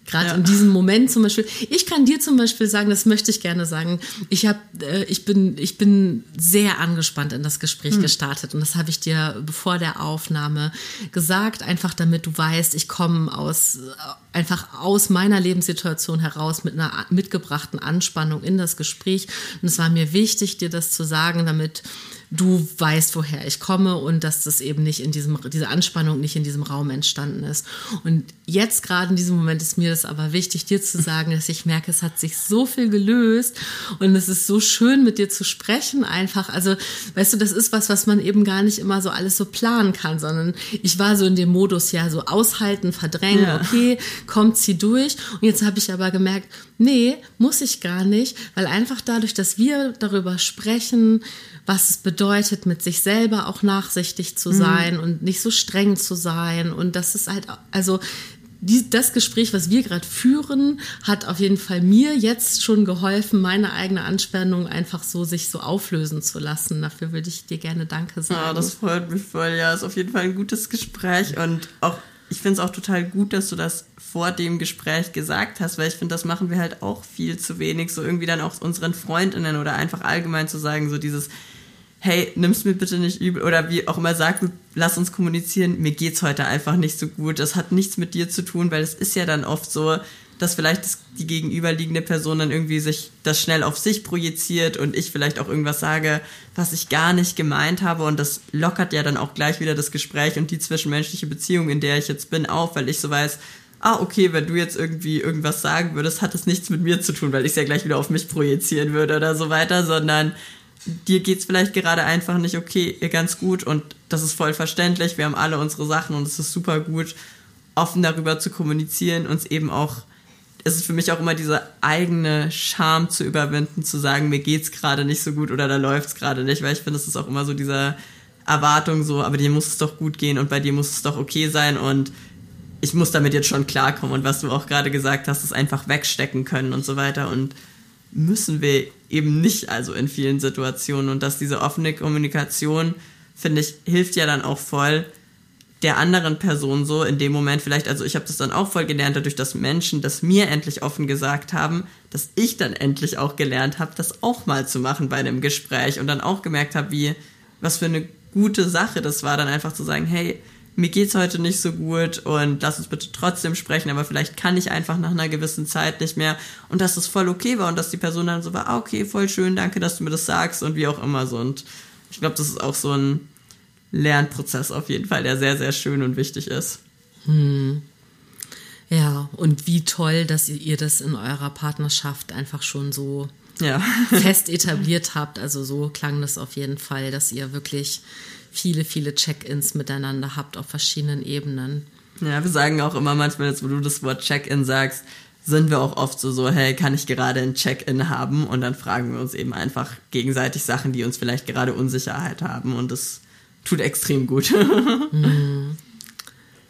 Gerade ja. in diesem Moment zum Beispiel. Ich kann dir zum Beispiel sagen, das möchte ich gerne sagen. Ich habe, äh, ich bin, ich bin sehr angespannt in das Gespräch hm. gestartet und das habe ich dir bevor der Aufnahme gesagt, einfach damit du weißt, ich komme aus äh, einfach aus meiner Lebenssituation heraus mit einer mitgebrachten Anspannung in das Gespräch und es war mir wichtig, dir das zu sagen, damit du weißt, woher ich komme und dass das eben nicht in diesem, diese Anspannung nicht in diesem Raum entstanden ist. Und jetzt gerade in diesem Moment ist mir das aber wichtig, dir zu sagen, dass ich merke, es hat sich so viel gelöst und es ist so schön, mit dir zu sprechen einfach. Also, weißt du, das ist was, was man eben gar nicht immer so alles so planen kann, sondern ich war so in dem Modus, ja, so aushalten, verdrängen, ja. okay, kommt sie durch. Und jetzt habe ich aber gemerkt, nee, muss ich gar nicht, weil einfach dadurch, dass wir darüber sprechen, was es bedeutet, mit sich selber auch nachsichtig zu mhm. sein mhm. und nicht so streng zu sein. Und das ist halt, also die, das Gespräch, was wir gerade führen, hat auf jeden Fall mir jetzt schon geholfen, meine eigene Anspannung einfach so sich so auflösen zu lassen. Dafür würde ich dir gerne Danke sagen. Ja, das freut mich voll. Ja, ist auf jeden Fall ein gutes Gespräch und auch ich finde es auch total gut, dass du das vor dem Gespräch gesagt hast, weil ich finde, das machen wir halt auch viel zu wenig, so irgendwie dann auch unseren Freundinnen oder einfach allgemein zu sagen, so dieses, hey, nimm's mir bitte nicht übel oder wie auch immer sagt, lass uns kommunizieren, mir geht's heute einfach nicht so gut. Das hat nichts mit dir zu tun, weil es ist ja dann oft so, dass vielleicht die gegenüberliegende Person dann irgendwie sich das schnell auf sich projiziert und ich vielleicht auch irgendwas sage, was ich gar nicht gemeint habe und das lockert ja dann auch gleich wieder das Gespräch und die zwischenmenschliche Beziehung, in der ich jetzt bin, auf, weil ich so weiß, ah, okay, wenn du jetzt irgendwie irgendwas sagen würdest, hat das nichts mit mir zu tun, weil ich es ja gleich wieder auf mich projizieren würde oder so weiter, sondern dir geht's vielleicht gerade einfach nicht okay, ganz gut und das ist voll verständlich. Wir haben alle unsere Sachen und es ist super gut, offen darüber zu kommunizieren, uns eben auch, es ist für mich auch immer diese eigene Scham zu überwinden, zu sagen, mir geht's gerade nicht so gut oder da läuft's gerade nicht, weil ich finde, es ist auch immer so diese Erwartung so, aber dir muss es doch gut gehen und bei dir muss es doch okay sein und ich muss damit jetzt schon klarkommen und was du auch gerade gesagt hast, ist einfach wegstecken können und so weiter und müssen wir eben nicht, also in vielen Situationen. Und dass diese offene Kommunikation, finde ich, hilft ja dann auch voll der anderen Person so in dem Moment vielleicht, also ich habe das dann auch voll gelernt, dadurch, dass Menschen das mir endlich offen gesagt haben, dass ich dann endlich auch gelernt habe, das auch mal zu machen bei einem Gespräch und dann auch gemerkt habe, wie, was für eine gute Sache das war, dann einfach zu sagen, hey, mir geht's heute nicht so gut und lass uns bitte trotzdem sprechen, aber vielleicht kann ich einfach nach einer gewissen Zeit nicht mehr und dass das voll okay war und dass die Person dann so war, ah, okay, voll schön, danke, dass du mir das sagst und wie auch immer so und ich glaube, das ist auch so ein Lernprozess auf jeden Fall, der sehr, sehr schön und wichtig ist. Hm. Ja, und wie toll, dass ihr, ihr das in eurer Partnerschaft einfach schon so ja. fest etabliert habt. Also so klang das auf jeden Fall, dass ihr wirklich viele, viele Check-ins miteinander habt auf verschiedenen Ebenen. Ja, wir sagen auch immer manchmal, jetzt wo du das Wort Check-in sagst, sind wir auch oft so, so, hey, kann ich gerade ein Check-in haben? Und dann fragen wir uns eben einfach gegenseitig Sachen, die uns vielleicht gerade Unsicherheit haben. Und das tut extrem gut. (laughs) mm,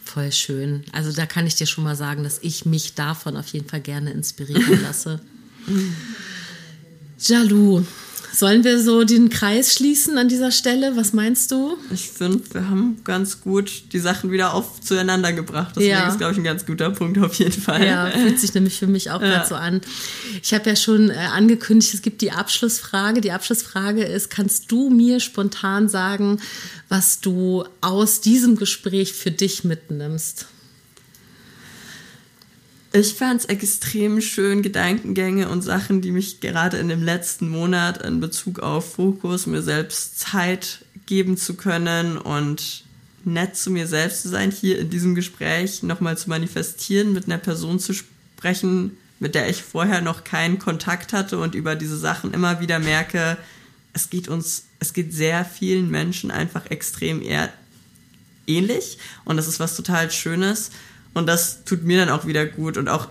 voll schön. Also da kann ich dir schon mal sagen, dass ich mich davon auf jeden Fall gerne inspirieren lasse. (laughs) Jalou, Sollen wir so den Kreis schließen an dieser Stelle? Was meinst du? Ich finde, wir haben ganz gut die Sachen wieder auf zueinander gebracht. Deswegen ja. ist, glaube ich, ein ganz guter Punkt auf jeden Fall. Ja, fühlt sich nämlich für mich auch ja. gerade so an. Ich habe ja schon äh, angekündigt, es gibt die Abschlussfrage. Die Abschlussfrage ist, kannst du mir spontan sagen, was du aus diesem Gespräch für dich mitnimmst? Ich fand es extrem schön, Gedankengänge und Sachen, die mich gerade in dem letzten Monat in Bezug auf Fokus, mir selbst Zeit geben zu können und nett zu mir selbst zu sein, hier in diesem Gespräch nochmal zu manifestieren, mit einer Person zu sprechen, mit der ich vorher noch keinen Kontakt hatte und über diese Sachen immer wieder merke, es geht uns, es geht sehr vielen Menschen einfach extrem eher ähnlich und das ist was total Schönes und das tut mir dann auch wieder gut und auch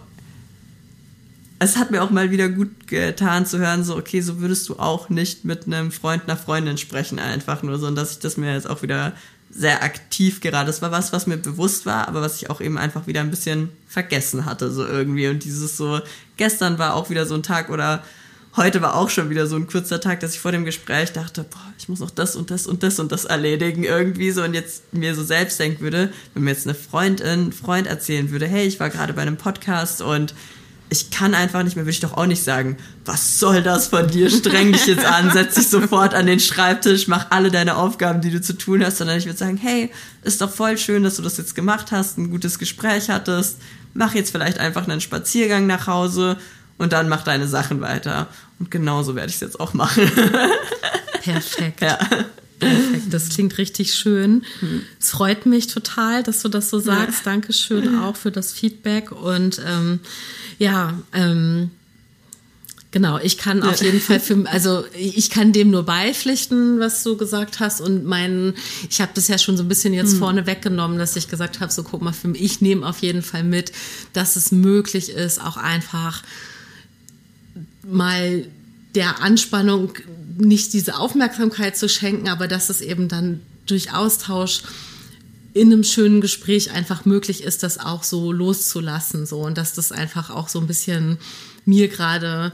es hat mir auch mal wieder gut getan zu hören, so, okay, so würdest du auch nicht mit einem Freund, einer Freundin sprechen, einfach nur so. Und dass ich das mir jetzt auch wieder sehr aktiv gerade, das war was, was mir bewusst war, aber was ich auch eben einfach wieder ein bisschen vergessen hatte, so irgendwie. Und dieses so, gestern war auch wieder so ein Tag oder heute war auch schon wieder so ein kurzer Tag, dass ich vor dem Gespräch dachte, boah, ich muss noch das und das und das und das erledigen irgendwie so und jetzt mir so selbst denken würde, wenn mir jetzt eine Freundin, Freund erzählen würde, hey, ich war gerade bei einem Podcast und ich kann einfach nicht mehr, würde ich doch auch nicht sagen, was soll das von dir? Streng dich jetzt an, setz dich sofort an den Schreibtisch, mach alle deine Aufgaben, die du zu tun hast, sondern ich würde sagen, hey, ist doch voll schön, dass du das jetzt gemacht hast, ein gutes Gespräch hattest, mach jetzt vielleicht einfach einen Spaziergang nach Hause und dann mach deine Sachen weiter. Und genauso werde ich es jetzt auch machen. (laughs) Perfekt. Ja. Perfekt, das klingt richtig schön. Hm. Es freut mich total, dass du das so sagst. Ja. Dankeschön (laughs) auch für das Feedback. Und ähm, ja, ähm, Genau, ich kann auf jeden Fall für, also ich kann dem nur beipflichten, was du gesagt hast und meinen, ich habe das ja schon so ein bisschen jetzt hm. vorne weggenommen, dass ich gesagt habe, so guck mal, für mich, ich nehme auf jeden Fall mit, dass es möglich ist, auch einfach mal der Anspannung nicht diese Aufmerksamkeit zu schenken, aber dass es eben dann durch Austausch in einem schönen Gespräch einfach möglich ist, das auch so loszulassen, so. Und dass das einfach auch so ein bisschen mir gerade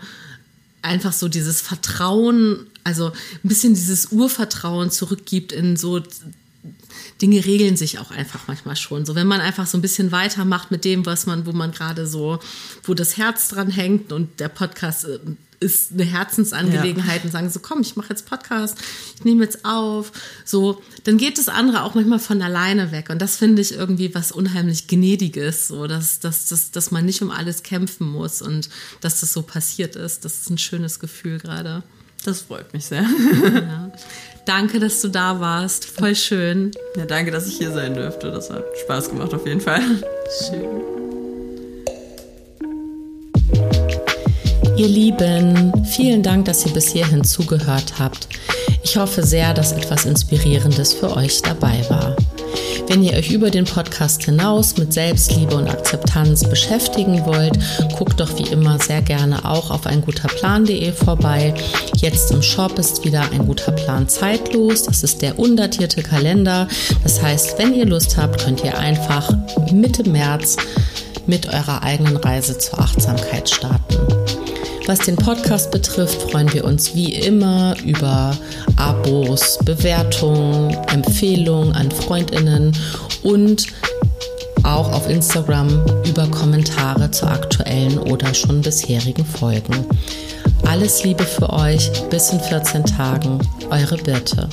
einfach so dieses Vertrauen, also ein bisschen dieses Urvertrauen zurückgibt in so Dinge regeln sich auch einfach manchmal schon. So, wenn man einfach so ein bisschen weitermacht mit dem, was man, wo man gerade so, wo das Herz dran hängt und der Podcast äh, ist eine Herzensangelegenheit ja. und sagen so, komm, ich mache jetzt Podcast, ich nehme jetzt auf, so, dann geht das andere auch manchmal von alleine weg. Und das finde ich irgendwie was unheimlich Gnädiges, so, dass, dass, dass, dass man nicht um alles kämpfen muss und dass das so passiert ist. Das ist ein schönes Gefühl gerade. Das freut mich sehr. Ja. (laughs) Danke, dass du da warst. Voll schön. Ja, danke, dass ich hier sein durfte. Das hat Spaß gemacht auf jeden Fall. Schön. Ihr Lieben, vielen Dank, dass ihr bis hierhin zugehört habt. Ich hoffe sehr, dass etwas Inspirierendes für euch dabei war. Wenn ihr euch über den Podcast hinaus mit Selbstliebe und Akzeptanz beschäftigen wollt, guckt doch wie immer sehr gerne auch auf einguterplan.de vorbei. Jetzt im Shop ist wieder ein guter Plan zeitlos. Das ist der undatierte Kalender. Das heißt, wenn ihr Lust habt, könnt ihr einfach Mitte März mit eurer eigenen Reise zur Achtsamkeit starten. Was den Podcast betrifft, freuen wir uns wie immer über Abos, Bewertungen, Empfehlungen an Freundinnen und auch auf Instagram über Kommentare zu aktuellen oder schon bisherigen Folgen. Alles Liebe für euch, bis in 14 Tagen, eure Birte.